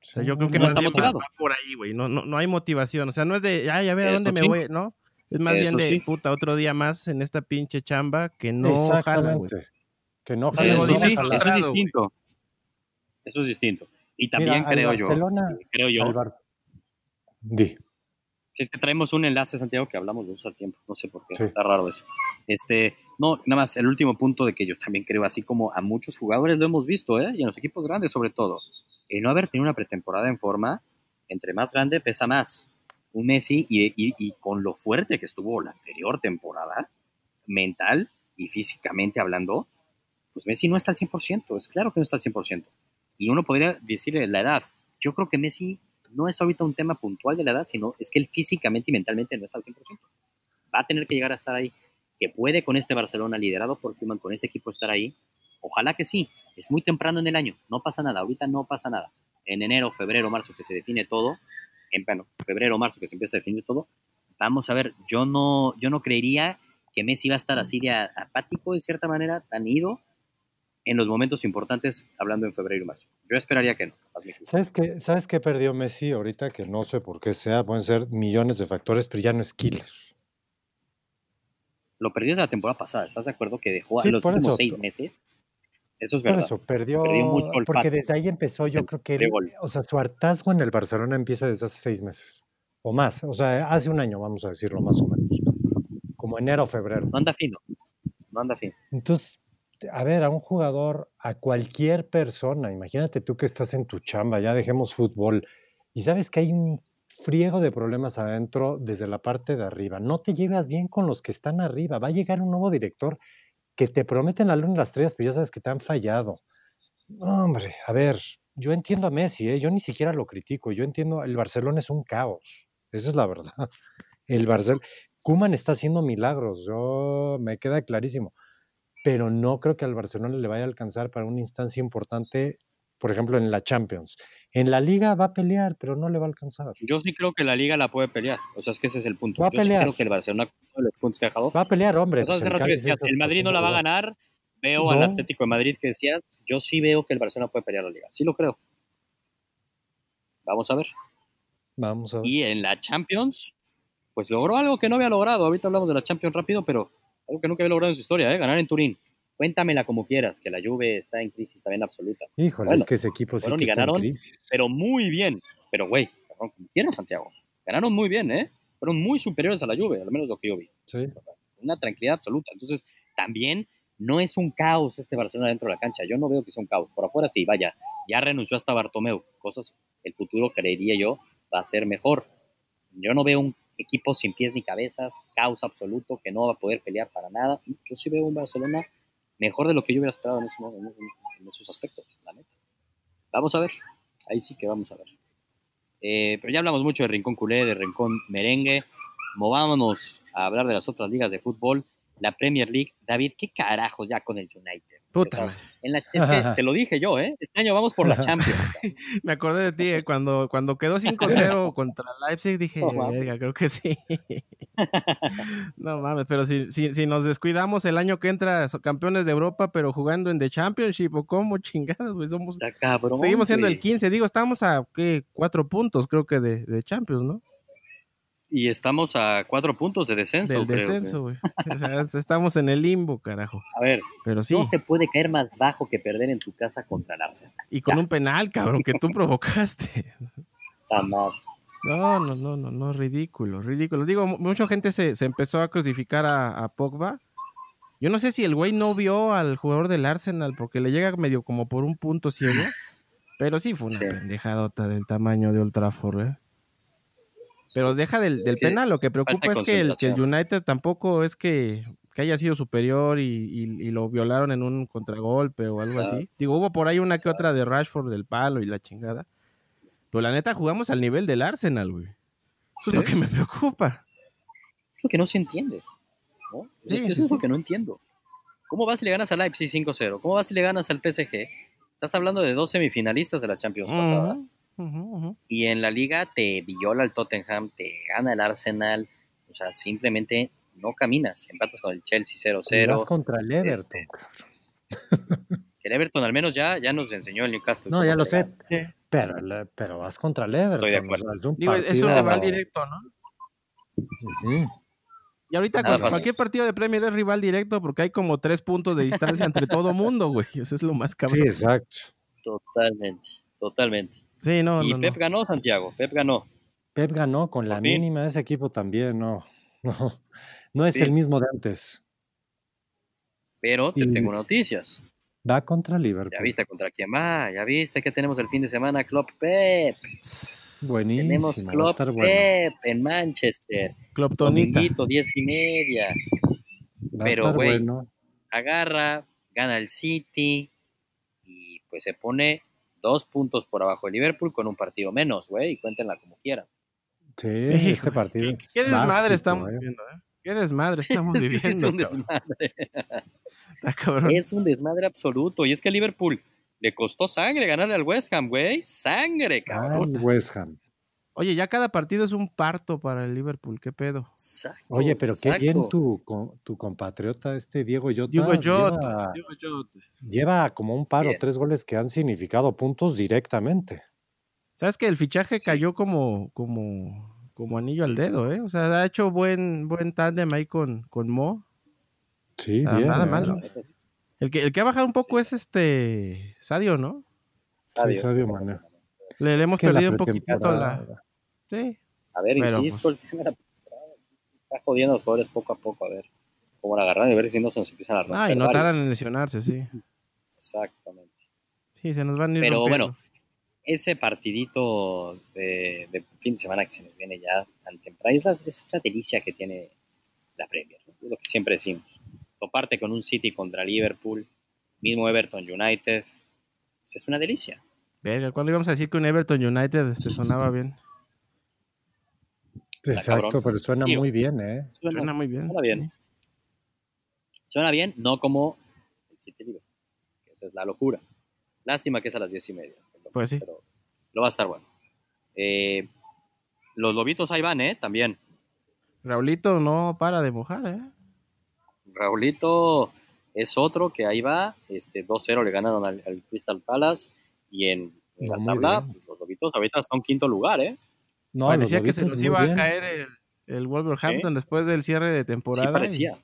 O sea, yo creo que no está motivado. por ahí, güey. No, no, no hay motivación. O sea, no es de, ay, a ver a dónde me voy, ¿no? Es más bien de, puta, otro día más en esta pinche chamba que no jala, güey. Que no jala. Eso, eso, es distinto. Eso es distinto. Y también creo yo. Creo yo. Di. Si es que traemos un enlace, Santiago, que hablamos de eso al tiempo. No sé por qué. Está raro eso. Este, no, nada más el último punto de que yo también creo, así como a muchos jugadores lo hemos visto, ¿eh? y en los equipos grandes sobre todo, el no haber tenido una pretemporada en forma, entre más grande pesa más un Messi y, con lo fuerte que estuvo la anterior temporada, mental y físicamente hablando, pues Messi no está al 100%, es claro que no está al 100%. Y uno podría decirle la edad. Yo creo que Messi no es ahorita un tema puntual de la edad, sino es que él físicamente y mentalmente no está al 100%. Va a tener que llegar a estar ahí. Que puede con este Barcelona liderado por Koeman, con este equipo estar ahí. Ojalá que sí. Es muy temprano en el año. No pasa nada. Ahorita no pasa nada. En enero, febrero, marzo, que se define todo, en bueno, febrero, marzo, que se empieza a definir todo, vamos a ver, yo no, yo no creería que Messi va a estar así de apático, de cierta manera, tan ido en los momentos importantes, hablando en febrero y marzo. Yo esperaría que no. ¿Sabes qué, ¿Sabes qué perdió Messi ahorita? Que no sé por qué sea, pueden ser millones de factores, pero ya no es killer. Lo perdió desde la temporada pasada, ¿estás de acuerdo? Que dejó a los últimos seis meses eso es verdad. Por eso, perdió, porque desde ahí empezó, yo creo que, o sea, su hartazgo en el Barcelona empieza desde hace seis meses, o más, o sea, hace un año, vamos a decirlo más o menos, como enero o febrero. No anda fino, no anda fino. Entonces, a ver, a un jugador, a cualquier persona, imagínate tú que estás en tu chamba, ya dejemos fútbol, y sabes que hay un friego de problemas adentro desde la parte de arriba. No te llevas bien con los que están arriba. Va a llegar un nuevo director que te prometen la luna y las estrellas, pero ya sabes que te han fallado. hombre, a ver, yo entiendo a Messi, ¿eh? yo ni siquiera lo critico, yo entiendo, el Barcelona es un caos, esa es la verdad. *laughs* El Barcelona, Kuman está haciendo milagros, yo me queda clarísimo, pero no creo que al Barcelona le vaya a alcanzar para una instancia importante, por ejemplo, en la Champions. En la liga va a pelear, pero no le va a alcanzar. Yo sí creo que la liga la puede pelear. O sea, es que ese es el punto. Va a Yo pelear. sí creo que el Barcelona los puntos que ha dejado. Va a pelear, hombre. Pues el, Madrid no la va a ganar. Veo al Atlético de Madrid que decías. Yo sí veo que el Barcelona puede pelear la liga. Sí lo creo. Vamos a ver. Vamos a ver. Y en la Champions, pues logró algo que no había logrado. Ahorita hablamos de la Champions rápido, pero algo que nunca había logrado en su historia, ¿eh? ganar en Turín. Cuéntamela como quieras, que la Juve está en crisis también absoluta. Híjole, es que ese equipo sí que ganaron, en crisis. pero muy bien. Pero, güey, como quieras, Santiago. Ganaron muy bien, ¿eh? Fueron muy superiores a la Juve, al menos lo que yo vi. Sí. Una tranquilidad absoluta. Entonces, también no es un caos este Barcelona dentro de la cancha. Yo no veo que sea un caos. Por afuera sí, vaya, ya renunció hasta Bartomeu. Cosas, el futuro creería yo va a ser mejor. Yo no veo un equipo sin pies ni cabezas, caos absoluto, que no va a poder pelear para nada. Yo sí veo un Barcelona mejor de lo que yo hubiera esperado en, esos aspectos, la neta. Vamos a ver, ahí sí que vamos a ver. Eh, pero ya hablamos mucho de Rincón Culé, de Rincón Merengue. Movámonos a hablar de las otras ligas de fútbol. La Premier League. David, ¿qué carajos ya con el United? Puta en la, es que *laughs* te lo dije yo, ¿eh? Este año vamos por la Champions. *laughs* Me acordé de ti, ¿eh? Cuando, cuando quedó 5-0 *laughs* contra Leipzig, dije, verga, creo que sí. no mames, pero si, si, si, nos descuidamos el año que entra, campeones de Europa, pero jugando en The Championship, ¿o cómo chingadas, güey? Somos, seguimos siendo el 15, digo, estamos a, ¿qué? Cuatro puntos, creo que, de, de Champions, ¿no? Y estamos a cuatro puntos de descenso. Del descenso, güey. *laughs* estamos en el limbo, carajo. A ver, pero sí. no se puede caer más bajo que perder en tu casa contra el Arsenal. Y con un penal, cabrón, que tú *laughs* provocaste. Jamás. No, no, no, no, no, ridículo, ridículo. Digo, mucha gente se, empezó a crucificar a, Pogba. Yo no sé si el güey no vio al jugador del Arsenal porque le llega medio como por un punto ciego. Pero sí fue una pendejadota del tamaño de Old Trafford, ¿eh? Pero deja del, penal, lo que preocupa es que el, United tampoco es que, haya sido superior y, lo violaron en un contragolpe o algo así. Digo, hubo por ahí una que otra de Rashford del palo y la chingada. Pero la neta jugamos al nivel del Arsenal, güey. Eso es lo que me preocupa. Es lo que no se entiende. ¿no? eso es lo que no entiendo. ¿Cómo vas si le ganas al Leipzig 5-0? ¿Cómo vas si le ganas al PSG? Estás hablando de dos semifinalistas de la Champions pasada. Y en la liga te viola el Tottenham, te gana el Arsenal. O sea, simplemente no caminas. Empatas con el Chelsea 0-0. Vas contra el Everton. Este, *laughs* que el Everton al menos ya, ya nos enseñó el Newcastle. No, ya lo sé. Pero, pero vas contra el Everton. Estoy de acuerdo. es un, Digo, es un rival directo, ¿no? Y ahorita cualquier partido de Premier es rival directo porque hay como tres puntos de distancia entre todo mundo, güey. *laughs* Eso es lo más cabrón. Sí, exacto. Totalmente, totalmente. Sí, no, y Pep ganó, Santiago. Pep ganó. Pep ganó con la mínima de ese equipo también, no. *laughs* No, no es el mismo de antes. Pero te tengo noticias. Va contra Liverpool. Ya viste contra quién va, ya viste que tenemos el fin de semana Club Pep. Buenísimo. Tenemos Club Pep en Manchester. Club Tonita. diez y media. Pero, güey, agarra, gana el City y pues se pone dos puntos por abajo de Liverpool con un partido menos, güey, y cuéntenla como quieran. Sí, *laughs* este partido. ¿Qué, desmadre estamos eh. viendo, eh? Qué desmadre *laughs* estamos viviendo. es un desmadre. *laughs* Es un desmadre absoluto. Y es que a Liverpool le costó sangre ganarle al West Ham, güey. Sangre, cabrón. West Ham. Oye, ya cada partido es un parto para el Liverpool, qué pedo. Oye, pero qué bien tu, tu compatriota, este Diego Jota. Diego Jota. Lleva, lleva como un par o tres goles que han significado puntos directamente. ¿Sabes que el fichaje cayó como, como como anillo al dedo, ¿eh? O sea, ha hecho buen, buen tándem ahí con, con Mo. Sí, bien, nada malo. El que, el que ha bajado un poco es este Sadio, ¿no? Sadio, sí, Sadio Mane. Le, le hemos perdido un poquito la. Sí. A ver, insisto, el está jodiendo a los jugadores poco a poco, a ver cómo la agarran y a ver si no se nos empiezan a romper. Ah, y no tardan en lesionarse, sí. Exactamente. Sí, se nos van a ir Pero bueno, ese partidito de, fin de semana que se nos viene ya tan temprano, es la, es la delicia que tiene la Premier, es lo que siempre decimos. Toparte con un City contra Liverpool, mismo Everton United, pues es una delicia. Verga, ¿cuándo íbamos a decir que un Everton United este, sonaba bien? Exacto, pero suena muy bien, ¿eh? Suena, muy bien. Suena bien. Suena bien, no como el City que esa es la locura. Lástima que es a las diez y media. Pues sí. Pero lo va a estar bueno. Eh, los lobitos ahí van, ¿eh? También. Raulito no para de mojar, ¿eh? Raulito es otro que ahí va. Este 2-0 le ganaron al, Crystal Palace. Y en, la tabla, los lobitos ahorita están quinto lugar, ¿eh? No, parecía que se nos iba a caer el, Wolverhampton después del cierre de temporada. Sí, parecía.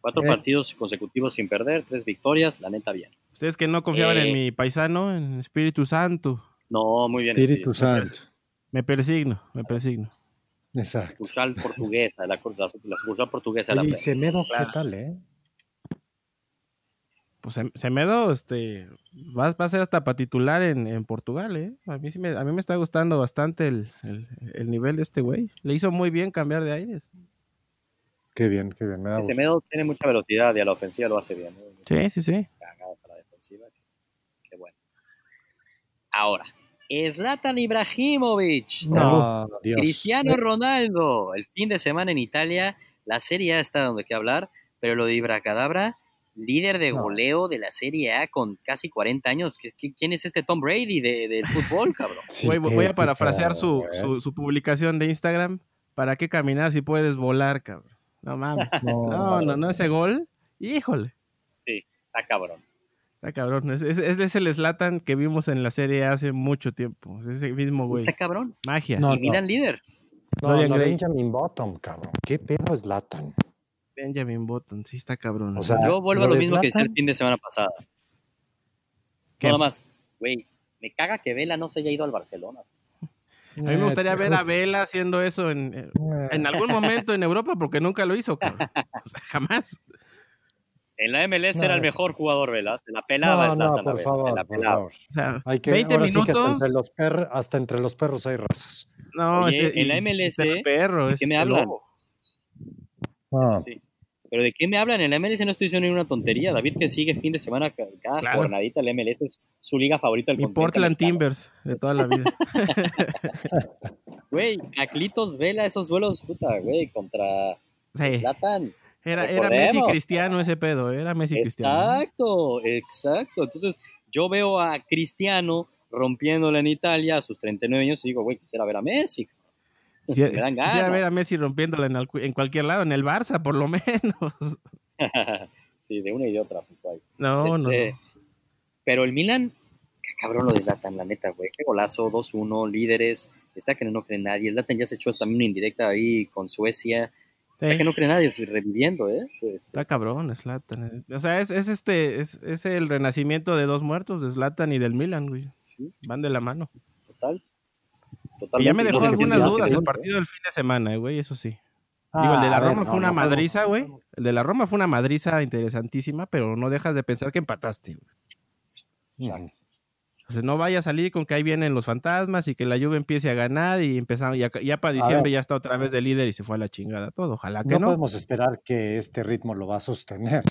Cuatro eh. partidos consecutivos sin perder, tres victorias, la neta bien. Ustedes que no confiaban en eh. mi paisano, en Espíritu Santo. No, muy bien. Espíritu, Santo. Me persigno, me persigno. Exacto. Sucursal portuguesa, la, la, sucursal portuguesa. Y Semedo, ¿qué tal, eh? Pues Semedo, este, va, va, a ser hasta para titular en, en Portugal, ¿eh? A mí, sí me, a mí me está gustando bastante el, el, el nivel de este güey. Le hizo muy bien cambiar de aires. Qué bien, qué bien. Me Medo tiene mucha velocidad y a la ofensiva lo hace bien. Sí, sí, sí. Qué bueno. Ahora, Zlatan Ibrahimovic. No, Cristiano Ronaldo. El fin de semana en Italia, la Serie A está donde hay que hablar, pero lo de Ibracadabra, líder de goleo de la Serie A con casi 40 años. ¿Quién es este Tom Brady del fútbol, *laughs* cabrón? voy, a parafrasear su, su publicación de Instagram. ¿Para qué caminar si puedes volar, cabrón? No mames. *laughs* No, no, no, ese gol. Híjole. Sí, está cabrón. Está cabrón. Es, es, es el Slatan que vimos en la serie hace mucho tiempo. Es ese mismo güey. Está cabrón. Magia. No, y miran líder. No, no, Benjamin Button, cabrón. ¿Qué pedo es Latan? Benjamin Button, sí está cabrón. O sea, yo vuelvo a lo mismo que hice el fin de semana pasada. ¿Qué? Nada más, güey, me caga que Vela no se haya ido al Barcelona. A mí me gustaría ver a Vela haciendo eso en, en algún momento en Europa, porque nunca lo hizo, cabrón. *laughs* O sea, jamás. En la MLS era el mejor jugador, Vela. Se la pelaba. No, no, por favor, se la pelaba. O sea, hay que, 20 minutos. Sí hasta, entre los perros, hasta entre los perros hay razas. No, este, en la MLS. Los perros, ¿qué me este hablan? Ah. Sí. Pero ¿de qué me hablan? En la MLS no estoy diciendo ni una tontería. David que sigue fin de semana cada claro. jornadita, la MLS es su liga favorita del Y Portland Timbers de toda la vida. *laughs* Güey, Aclitos Vela, esos duelos, puta, güey, contra sí. Era, era Messi Cristiano ese pedo, era Messi Cristiano. Exacto, exacto. Entonces, yo veo a Cristiano rompiéndole en Italia a sus 39 años y digo, güey, quisiera ver a Messi. Quisiera ver a Messi rompiéndole en, en, cualquier lado, en el Barça, por lo *laughs* menos. *laughs* sí, de una y de otra. Pues, no, no, este, Pero el Milan, qué cabrón lo deslatan, la neta, güey. Qué golazo, 2-1, líderes. Está que no cree nadie. El Latan ya se echó también una indirecta ahí con Suecia que no cree nadie, estoy reviviendo, ¿eh? Este Está cabrón, Slatan. Eh. O sea, es, es este, es, es, el renacimiento de dos muertos, de Slatan y del Milan, güey. Van de la mano. Total. Y ya me dejó algunas dudas el partido del fin de semana, güey, eso sí. Digo, el de la ah, Roma fue una madriza, güey. El de la Roma fue una madriza interesantísima, pero no dejas de pensar que empataste, güey no vaya a salir con que ahí vienen los fantasmas y que la lluvia empiece a ganar y empezamos, ya, ya para diciembre ya está otra vez de líder y se fue a la chingada todo. Ojalá que no. No podemos esperar que este ritmo lo va a sostener.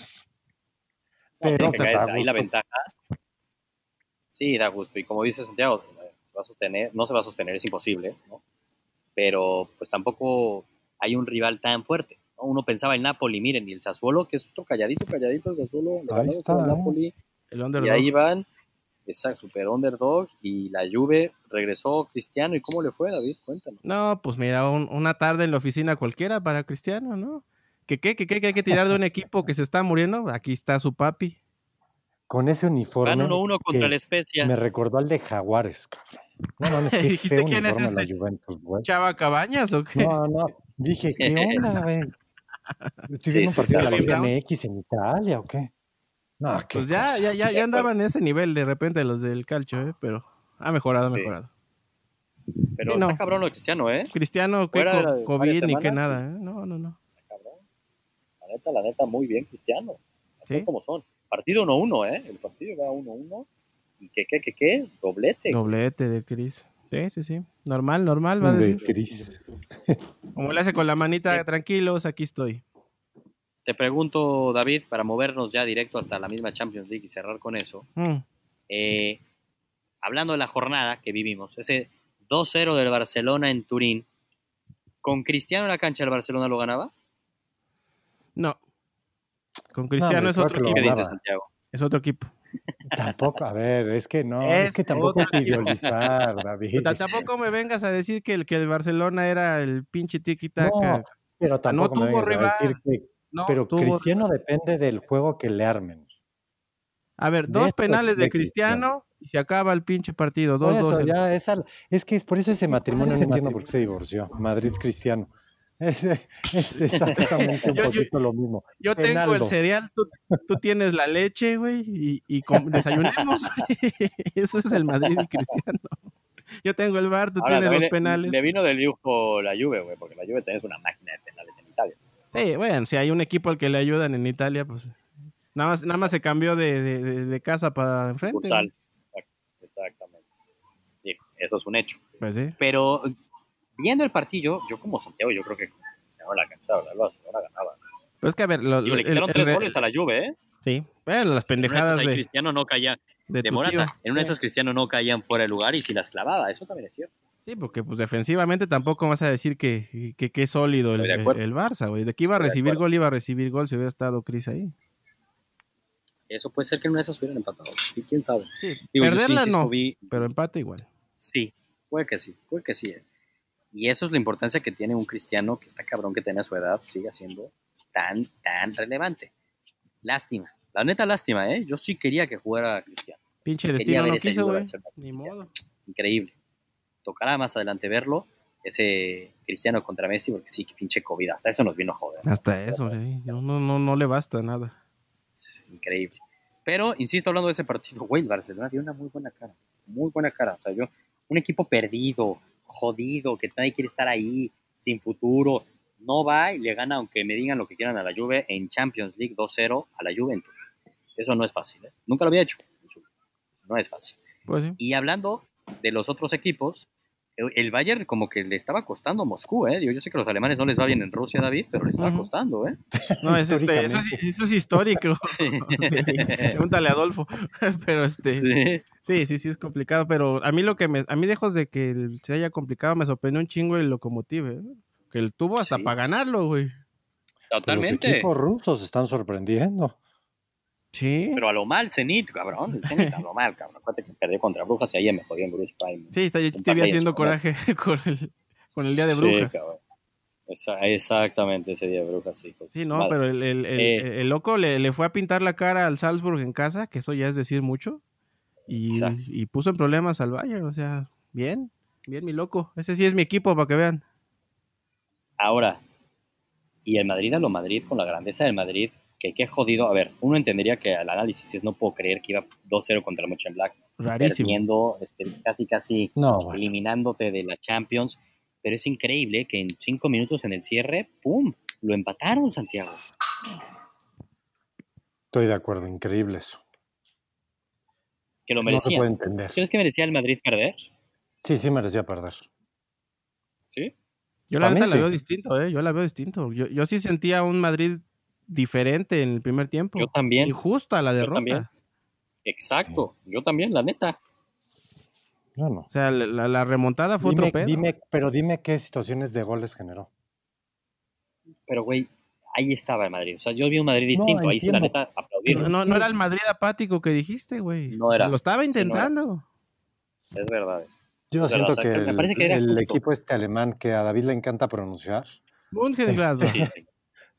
Pero ahí la ventaja. Sí, da gusto. Y como dice Santiago, va a sostener, no se va a sostener, es imposible, ¿no? Pero pues tampoco hay un rival tan fuerte. Uno pensaba en Napoli, miren, y el Sassuolo, que es otro calladito, calladito, el Sassuolo, ahí está, el Napoli. El y ahí van Exacto, super underdog y la Juve regresó Cristiano. ¿Y cómo le fue, David? Cuéntanos. No, pues mira, una tarde en la oficina cualquiera para Cristiano, ¿no? ¿Qué, qué, qué, qué, hay que tirar de un equipo que se está muriendo? Aquí está su papi. Con ese uniforme. Van uno uno contra la especia. Me recordó al de Jaguares, cabrón. No mames, *laughs* qué ¿Dijiste quién es este? ¿Chava Cabañas o qué? No, no. Dije, *laughs* ¿qué onda, güey? Estoy viendo un partido de la MX en Italia o qué? No, pues ya, ya, ya, ya andaban en ese nivel de repente los del calcio, ¿eh? pero ha mejorado, ha mejorado. Pero no. está cabrón lo de Cristiano, ¿eh? Cristiano, que COVID ni que nada, ¿eh? No, no, no. Está cabrón. La neta, la neta, muy bien Cristiano. Así como son. Partido 1-1, ¿eh? El partido va 1-1. ¿Y qué, qué, qué, qué? Doblete. Doblete de Cris. Sí, sí, sí. Normal, normal, va a decir. De Cris. Como le hace con la manita, tranquilos, aquí estoy. Te pregunto, David, para movernos ya directo hasta la misma Champions League y cerrar con eso. Mm. Eh, hablando de la jornada que vivimos, ese 2-0 del Barcelona en Turín, ¿con Cristiano en la cancha el Barcelona lo ganaba? No. Con Cristiano es otro equipo. ¿Qué dice Santiago? Es otro equipo. Tampoco, a ver, es que no, es, que tampoco *laughs* David. Tampoco me vengas a decir que el, que el Barcelona era el pinche tiki-taka. No, pero tampoco no tuvo me a decir que pero Cristiano depende del juego que le armen. A ver, dos penales de Cristiano y se acaba el pinche partido. Dos, dos. es, que es por eso ese matrimonio no entiendo por qué se divorció. Madrid Cristiano. Es, exactamente un *laughs* poquito lo mismo. Yo tengo el cereal, tú, tienes la leche, güey, y, y desayunemos. *laughs* Eso es el Madrid y Cristiano. Yo tengo el bar, tú tienes los penales. Le vino del lujo la Juve, güey, porque la Juve tenés una máquina de penales en Italia. Sí, bueno, si hay un equipo al que le ayudan en Italia, pues nada más, nada más se cambió de, casa para enfrente. Exactamente. Sí, eso es un hecho. Pues sí. Pero viendo el partido, yo como Santiago, yo creo que no la canchaba, la Barcelona ganaba. Pues que a ver, lo, le quitaron tres goles a la Juve, ¿eh? Sí, bueno, las pendejadas de Cristiano no caía de, Morata. En una de esas Cristiano no caían fuera de lugar y si las clavaba, eso también es cierto. Sí, porque pues defensivamente tampoco vas a decir que, que, es sólido el, el, Barça, güey. De que iba a recibir gol, iba a recibir gol si hubiera estado Cris ahí. Eso puede ser que en una de esas hubieran empatado. ¿Y quién sabe? perderla no, pero empate igual. Sí, puede que sí, puede que sí. Eh. Y eso es la importancia que tiene un cristiano que está cabrón que tiene a su edad, sigue siendo tan, tan relevante. Lástima, la neta lástima, ¿eh? Yo sí quería que jugara Cristiano. Pinche destino no quiso, güey. Ni modo. Increíble tocará más adelante verlo, ese Cristiano contra Messi, porque sí, que pinche COVID, hasta eso nos vino a joder. Hasta eso, no, no, no, le basta nada. increíble. Pero, insisto, hablando de ese partido, güey, el Barcelona dio una muy buena cara, muy buena cara. O sea, yo, un equipo perdido, jodido, que nadie quiere estar ahí, sin futuro, no va y le gana, aunque me digan lo que quieran a la Juve, en Champions League 2-0 a la Juventus. Eso no es fácil, ¿eh? Nunca lo había hecho. No es fácil. Pues y hablando de los otros equipos, el Bayern como que le estaba costando a Moscú, ¿eh? Yo, sé que a los alemanes no les va bien en Rusia, David, pero le estaba costando, ¿eh? *laughs* No, *laughs* es este, eso, es, histórico. *laughs* Pregúntale a Adolfo. pero este... Sí. sí. sí, es complicado, pero a mí lo que me... A mí lejos de que se haya complicado, me sorprendió un chingo el Locomotive, ¿eh? Que él tuvo hasta para ganarlo, güey. Totalmente. Los equipos rusos están sorprendiendo. Sí. Pero a lo mal, Zenit, cabrón. El Zenit a lo mal, cabrón. Acuérdate que perdió contra Brujas y ahí me jodí en Bruce Prime. Sí, está, te haciendo coraje *laughs* con el, con el día de Brujas. Sí, cabrón. exactamente, ese día de Brujas, sí. Sí, no, pero el, el, eh. el, loco le, le, fue a pintar la cara al Salzburg en casa, que eso ya es decir mucho. Y, y puso en problemas al Bayern, o sea, bien, bien, mi loco. Ese sí es mi equipo, para que vean. Ahora, y el Madrid a lo Madrid, con la grandeza del Madrid, que qué jodido. A ver, uno entendería que al análisis es no puedo creer que iba 2-0 contra el Mönchengladbach. Rarísimo. Este, casi, casi eliminándote de la Champions. Pero es increíble que en cinco minutos en el cierre, ¡pum! Lo empataron, Santiago. Estoy de acuerdo, increíble eso. Que lo merecía. No se puede entender. ¿Crees que merecía el Madrid perder? Sí, sí merecía perder. ¿Sí? Yo la neta la veo distinto, ¿eh? Yo la veo distinto. Yo, yo sí sentía un Madrid diferente en el primer tiempo. Yo también. Injusta la derrota. Exacto, yo también, la neta. No, no. O sea, la, remontada fue otro pedo. Dime, pero dime qué situaciones de goles generó. Pero, güey, ahí estaba el Madrid. O sea, yo vi un Madrid distinto. ahí sí, la neta, aplaudir. No, no, era el Madrid apático que dijiste, güey. No era. Lo estaba intentando. es verdad. Yo siento que, el, equipo este alemán que a David le encanta pronunciar. Mönchengladbach.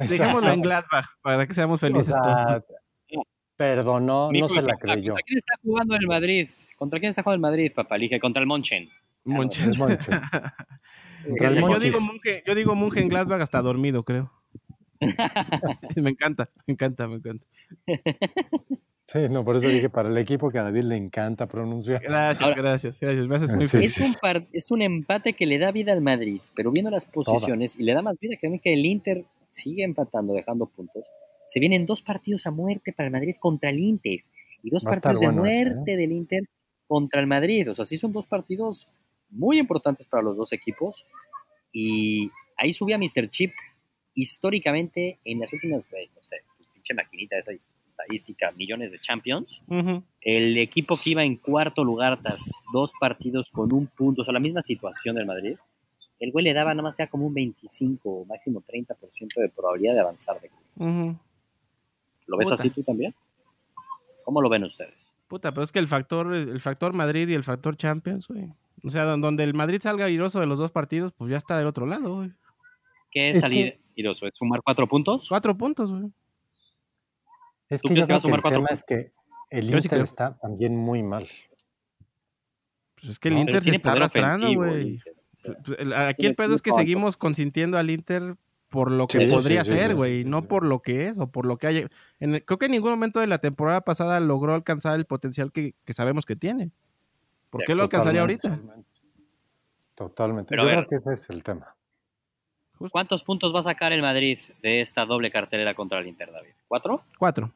Dejémoslo en Gladbach para que seamos felices todos. Perdonó, no se la creyó. ¿Contra quién está jugando el Madrid? ¿Contra quién está jugando el Madrid, papá? Elige contra el Monchen. Monchen. *laughs* yo, digo Munchen, yo digo Munchen Gladbach hasta dormido, creo. *laughs* me encanta, me encanta, me encanta. Sí, no, por eso dije para el equipo que a David le encanta pronunciar. Gracias, gracias, gracias. Me haces muy feliz. Es un, es un empate que le da vida al Madrid, pero viendo las posiciones y le da más vida que a mí que el Inter sigue empatando, dejando puntos. Se vienen dos partidos a muerte para el Madrid contra el Inter y dos partidos de ¿eh? muerte del Inter contra el Madrid. O sea, sí son dos partidos muy importantes para los dos equipos. Y ahí subía Mr. Chip históricamente en las últimas, eh, no sé, pinche maquinita esa estadística, millones de champions. El equipo que iba en cuarto lugar tras dos partidos con un punto, o sea, la misma situación del Madrid, el güey le daba nada más ya como un 25 o máximo 30% de probabilidad de avanzar de ¿Lo ves así tú también? ¿Cómo lo ven ustedes? Puta, pero es que el factor, el factor Madrid y el factor Champions, güey. O sea, donde el Madrid salga iroso de los dos partidos, pues ya está del otro lado, güey. ¿Qué es, salir iroso? ¿Es sumar cuatro puntos? Cuatro puntos, güey. Es que yo creo que el tema es que el Inter está también muy mal. Pues es que el Inter se está arrastrando, güey. Aquí el pedo es que seguimos consintiendo al Inter por lo que podría ser, güey, no por lo que es o por lo que hay. creo que en ningún momento de la temporada pasada logró alcanzar el potencial que, sabemos que tiene. ¿Por qué lo alcanzaría ahorita? Totalmente. Yo creo que ese es el tema. ¿Cuántos puntos va a sacar el Madrid de esta doble cartelera contra el Inter, David? ¿Cuatro? Cuatro.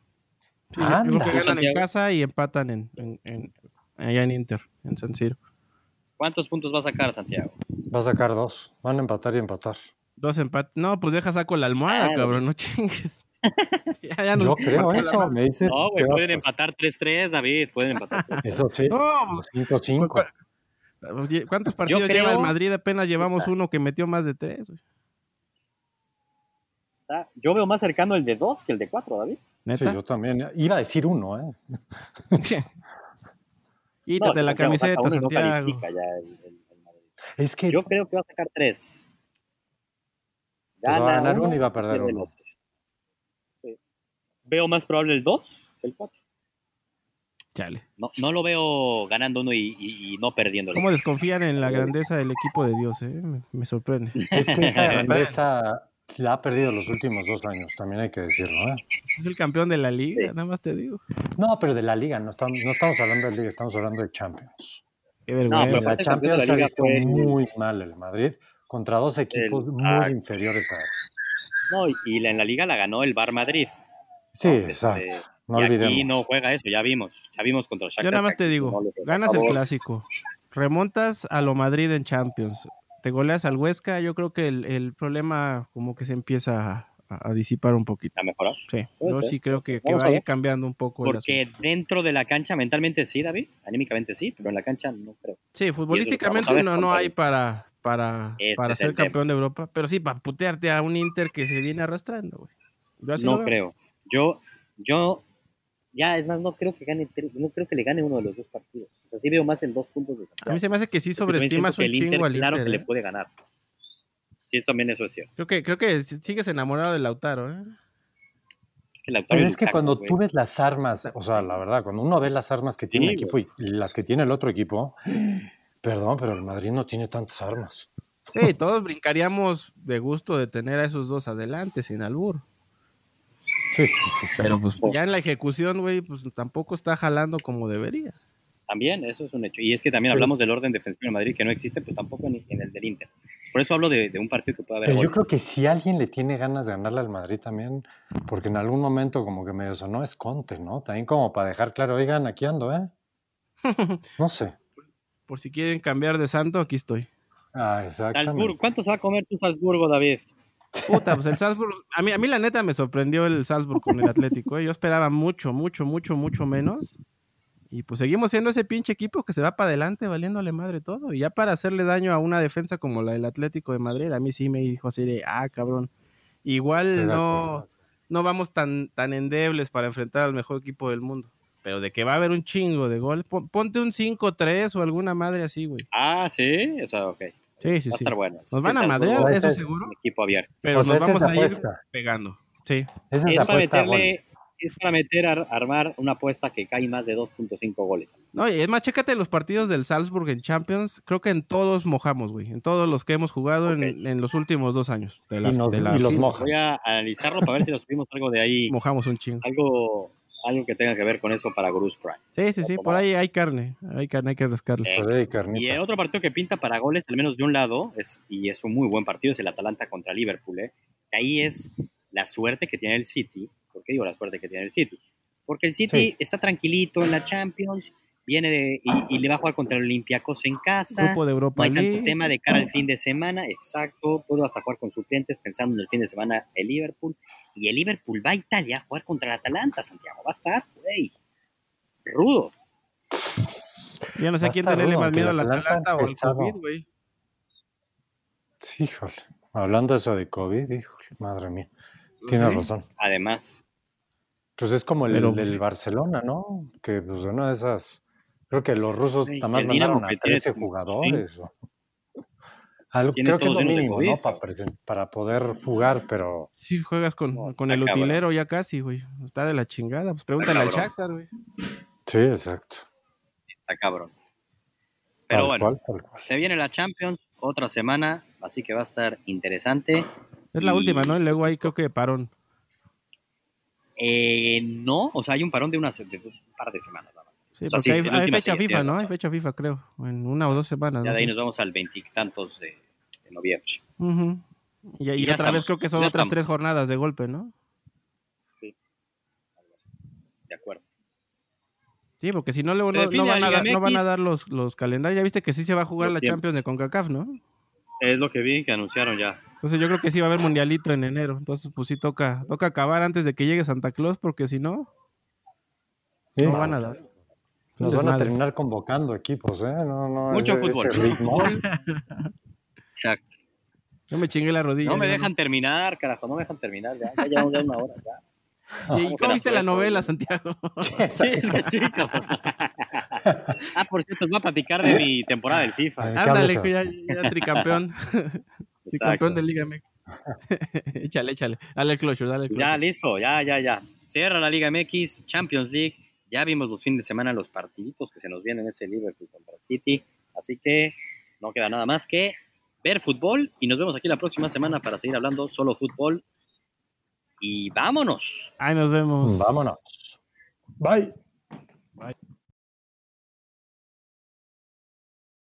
Sí, ganan en casa y empatan en, allá en Inter, en San Siro. ¿Cuántos puntos va a sacar Santiago? Va a sacar dos. Van a empatar y empatar. Dos empates. No, pues deja saco la almohada, cabrón, no chingues. *laughs* ya, Yo creo eso, me dices. No, güey, pueden empatar 3-3, David, pueden empatar. *laughs* Eso sí. No, 5-5. ¿Cuántos partidos lleva el Madrid? Apenas llevamos uno que metió más de tres, güey. Yo veo más cercano el de dos que el de cuatro, David. ¿Neta? Sí, yo también. Iba a decir uno, ¿eh? *laughs* Quítate la camiseta, Santiago. es que... Yo creo que va a sacar tres. Pues va a ganar uno y va a perder uno. Veo más probable el 2 que el 4. Chale. No, no lo veo ganando uno y, no perdiendo. ¿Cómo desconfían en la grandeza del equipo de Dios? Eh? Me, sorprende. Es que esa *laughs* grandeza la ha perdido los últimos dos años, también hay que decirlo. ¿eh? Es el campeón de la liga, nada más te digo. No, pero de la liga, no estamos, no estamos hablando de liga, estamos hablando de Champions. Qué vergüenza. la Champions la fue muy mal el Madrid contra dos equipos muy inferiores a No, y en la liga la ganó el Bar Madrid. Sí, exacto. Este, no y olvidemos. aquí no juega eso, ya vimos. Ya vimos contra el Shakhtar. Yo nada más te digo, ganas el clásico, remontas a lo Madrid en Champions, te goleas al Huesca, yo creo que el, problema como que se empieza a, disipar un poquito. ¿A mejorar? Sí, yo sí creo que, va a ir cambiando un poco. Porque dentro de la cancha mentalmente sí, David, anímicamente sí, pero en la cancha no creo. Sí, futbolísticamente no, no hay para, para, para ser campeón de Europa, pero sí para putearte a un Inter que se viene arrastrando, güey. no creo. Yo, yo ya, es más, no creo que gane, no creo que le gane uno de los dos partidos. O sea, sí veo más en dos puntos de A mí se me hace que sí sobreestimas un chingo al Claro que le ¿eh? puede ganar. Sí, también eso es cierto. Creo que, creo que sigues enamorado de Lautaro, ¿eh? Es que Lautaro Pero es que cuando tú ves las armas, o sea, la verdad, cuando uno ve las armas que tiene un equipo y las que tiene el otro equipo, perdón, pero el Madrid no tiene tantas armas. Sí, todos brincaríamos de gusto de tener a esos dos adelante, sin albur. Pero pues ya en la ejecución, güey, pues tampoco está jalando como debería. También, eso es un hecho. Y es que también hablamos del orden defensivo de Madrid que no existe, pues tampoco en, el del Inter. Por eso hablo de, un partido que puede haber. Pero yo creo que si alguien le tiene ganas de ganarle al Madrid también, porque en algún momento como que me sonó es Conte, ¿no? También como para dejar claro, oigan, aquí ando, ¿eh? *laughs* No sé. Por si quieren cambiar de santo, aquí estoy. Ah, exactamente. ¿Cuánto se va a comer tu Salzburgo, David? Puta, pues el Salzburg, a mí, a mí la neta me sorprendió el Salzburg con el Atlético. ¿eh? Yo esperaba mucho, mucho, mucho, mucho menos. Y pues seguimos siendo ese pinche equipo que se va para adelante valiéndole madre todo. Y ya para hacerle daño a una defensa como la del Atlético de Madrid, a mí sí me dijo así de, ah, cabrón. Igual no, no vamos tan, tan endebles para enfrentar al mejor equipo del mundo. Pero de que va a haber un chingo de gol, ponte un 5-3 o alguna madre así, güey. Ah, sí, o sea, ok. Sí, sí, Va a estar bueno. Nos van a madrear, eso seguro. Equipo abierto. Pero pues nos vamos a ir pegando. Sí. es, para meterle, es para meter, a, armar una apuesta que cae más de 2.5 goles. No, y es más, chécate los partidos del Salzburg en Champions. Creo que en todos mojamos, güey. En todos los que hemos jugado en, en, los últimos dos años. De las, y, nos, y los Voy a analizarlo para ver si nos subimos algo de ahí. Mojamos un chingo. Algo algo que tenga que ver con eso para Bruce Prime. Sí, sí, sí, por ahí hay carne, hay carne, hay que rascarle. y el otro partido que pinta para goles, al menos de un lado, es, y es un muy buen partido, es el Atalanta contra Liverpool. ¿eh? Ahí es la suerte que tiene el City. ¿Por qué digo la suerte que tiene el City? Porque el City está tranquilito en la Champions, viene de, y, le va a jugar contra el Olympiacos en casa. Grupo de Europa no hay tanto tema de cara al fin de semana, exacto. Puedo hasta jugar con suplentes pensando en el fin de semana el Liverpool. Y el Liverpool va a Italia a jugar contra el Atalanta, Santiago. Va a estar, güey, rudo. Ya no sé a quién tenerle más miedo al Atalanta o al COVID, güey. Sí, híjole. Hablando de eso de COVID, híjole, madre mía. Tiene razón. Además. Pues es como el del Barcelona, ¿no? Que pues una de esas. Creo que los rusos sí, más mandaron a 13 jugadores. creo que es lo mínimo, ¿no? Para, poder jugar, pero. Sí, juegas con, con el utilero ya casi, güey. Está de la chingada. Pues pregúntale al Shakhtar, güey. Sí, exacto. Está cabrón. Pero bueno, se viene la Champions otra semana, así que va a estar interesante. Es la última, ¿no? Y luego ahí creo que parón. Eh, no, o sea, hay un parón de, unas, de un par de semanas. Sí, porque hay, fecha FIFA, ¿no? Hay fecha FIFA, creo, en una o dos semanas. Ya de ahí nos vamos al veintitantos de, de, noviembre. Y, otra vez creo que son otras tres jornadas de golpe, ¿no? Sí. De acuerdo. Sí, porque si no, luego no, van a, dar, no van a dar los, los calendarios. Ya viste que sí se va a jugar la Champions de CONCACAF, ¿no? Es lo que vi que anunciaron ya. Entonces yo creo que sí va a haber mundialito en enero. Entonces pues sí toca, toca acabar antes de que llegue Santa Claus porque si no, no van a dar. Nos van a terminar convocando equipos, ¿eh? No, no, Mucho fútbol. *laughs* Exacto. No me chingué la rodilla. No me dejan terminar, carajo, no me dejan terminar. Ya, ya llevamos ya una hora. Ya. ¿Y cómo viste la novela, Santiago? *laughs* sí, *laughs* sí, sí, Ah, por cierto, voy a platicar de mi temporada del FIFA. Ándale, ya, ya tricampeón. tricampeón de Liga MX. échale, échale. Dale el closure, dale el closure. Ya, listo, ya, ya, ya. Cierra la Liga MX, Champions League. Ya vimos los fines de semana los partiditos que se nos vienen ese Liverpool contra City. Así que no queda nada más que ver fútbol y nos vemos aquí la próxima semana para seguir hablando solo fútbol. Y vámonos. Ahí nos vemos. Vámonos. Bye. Bye.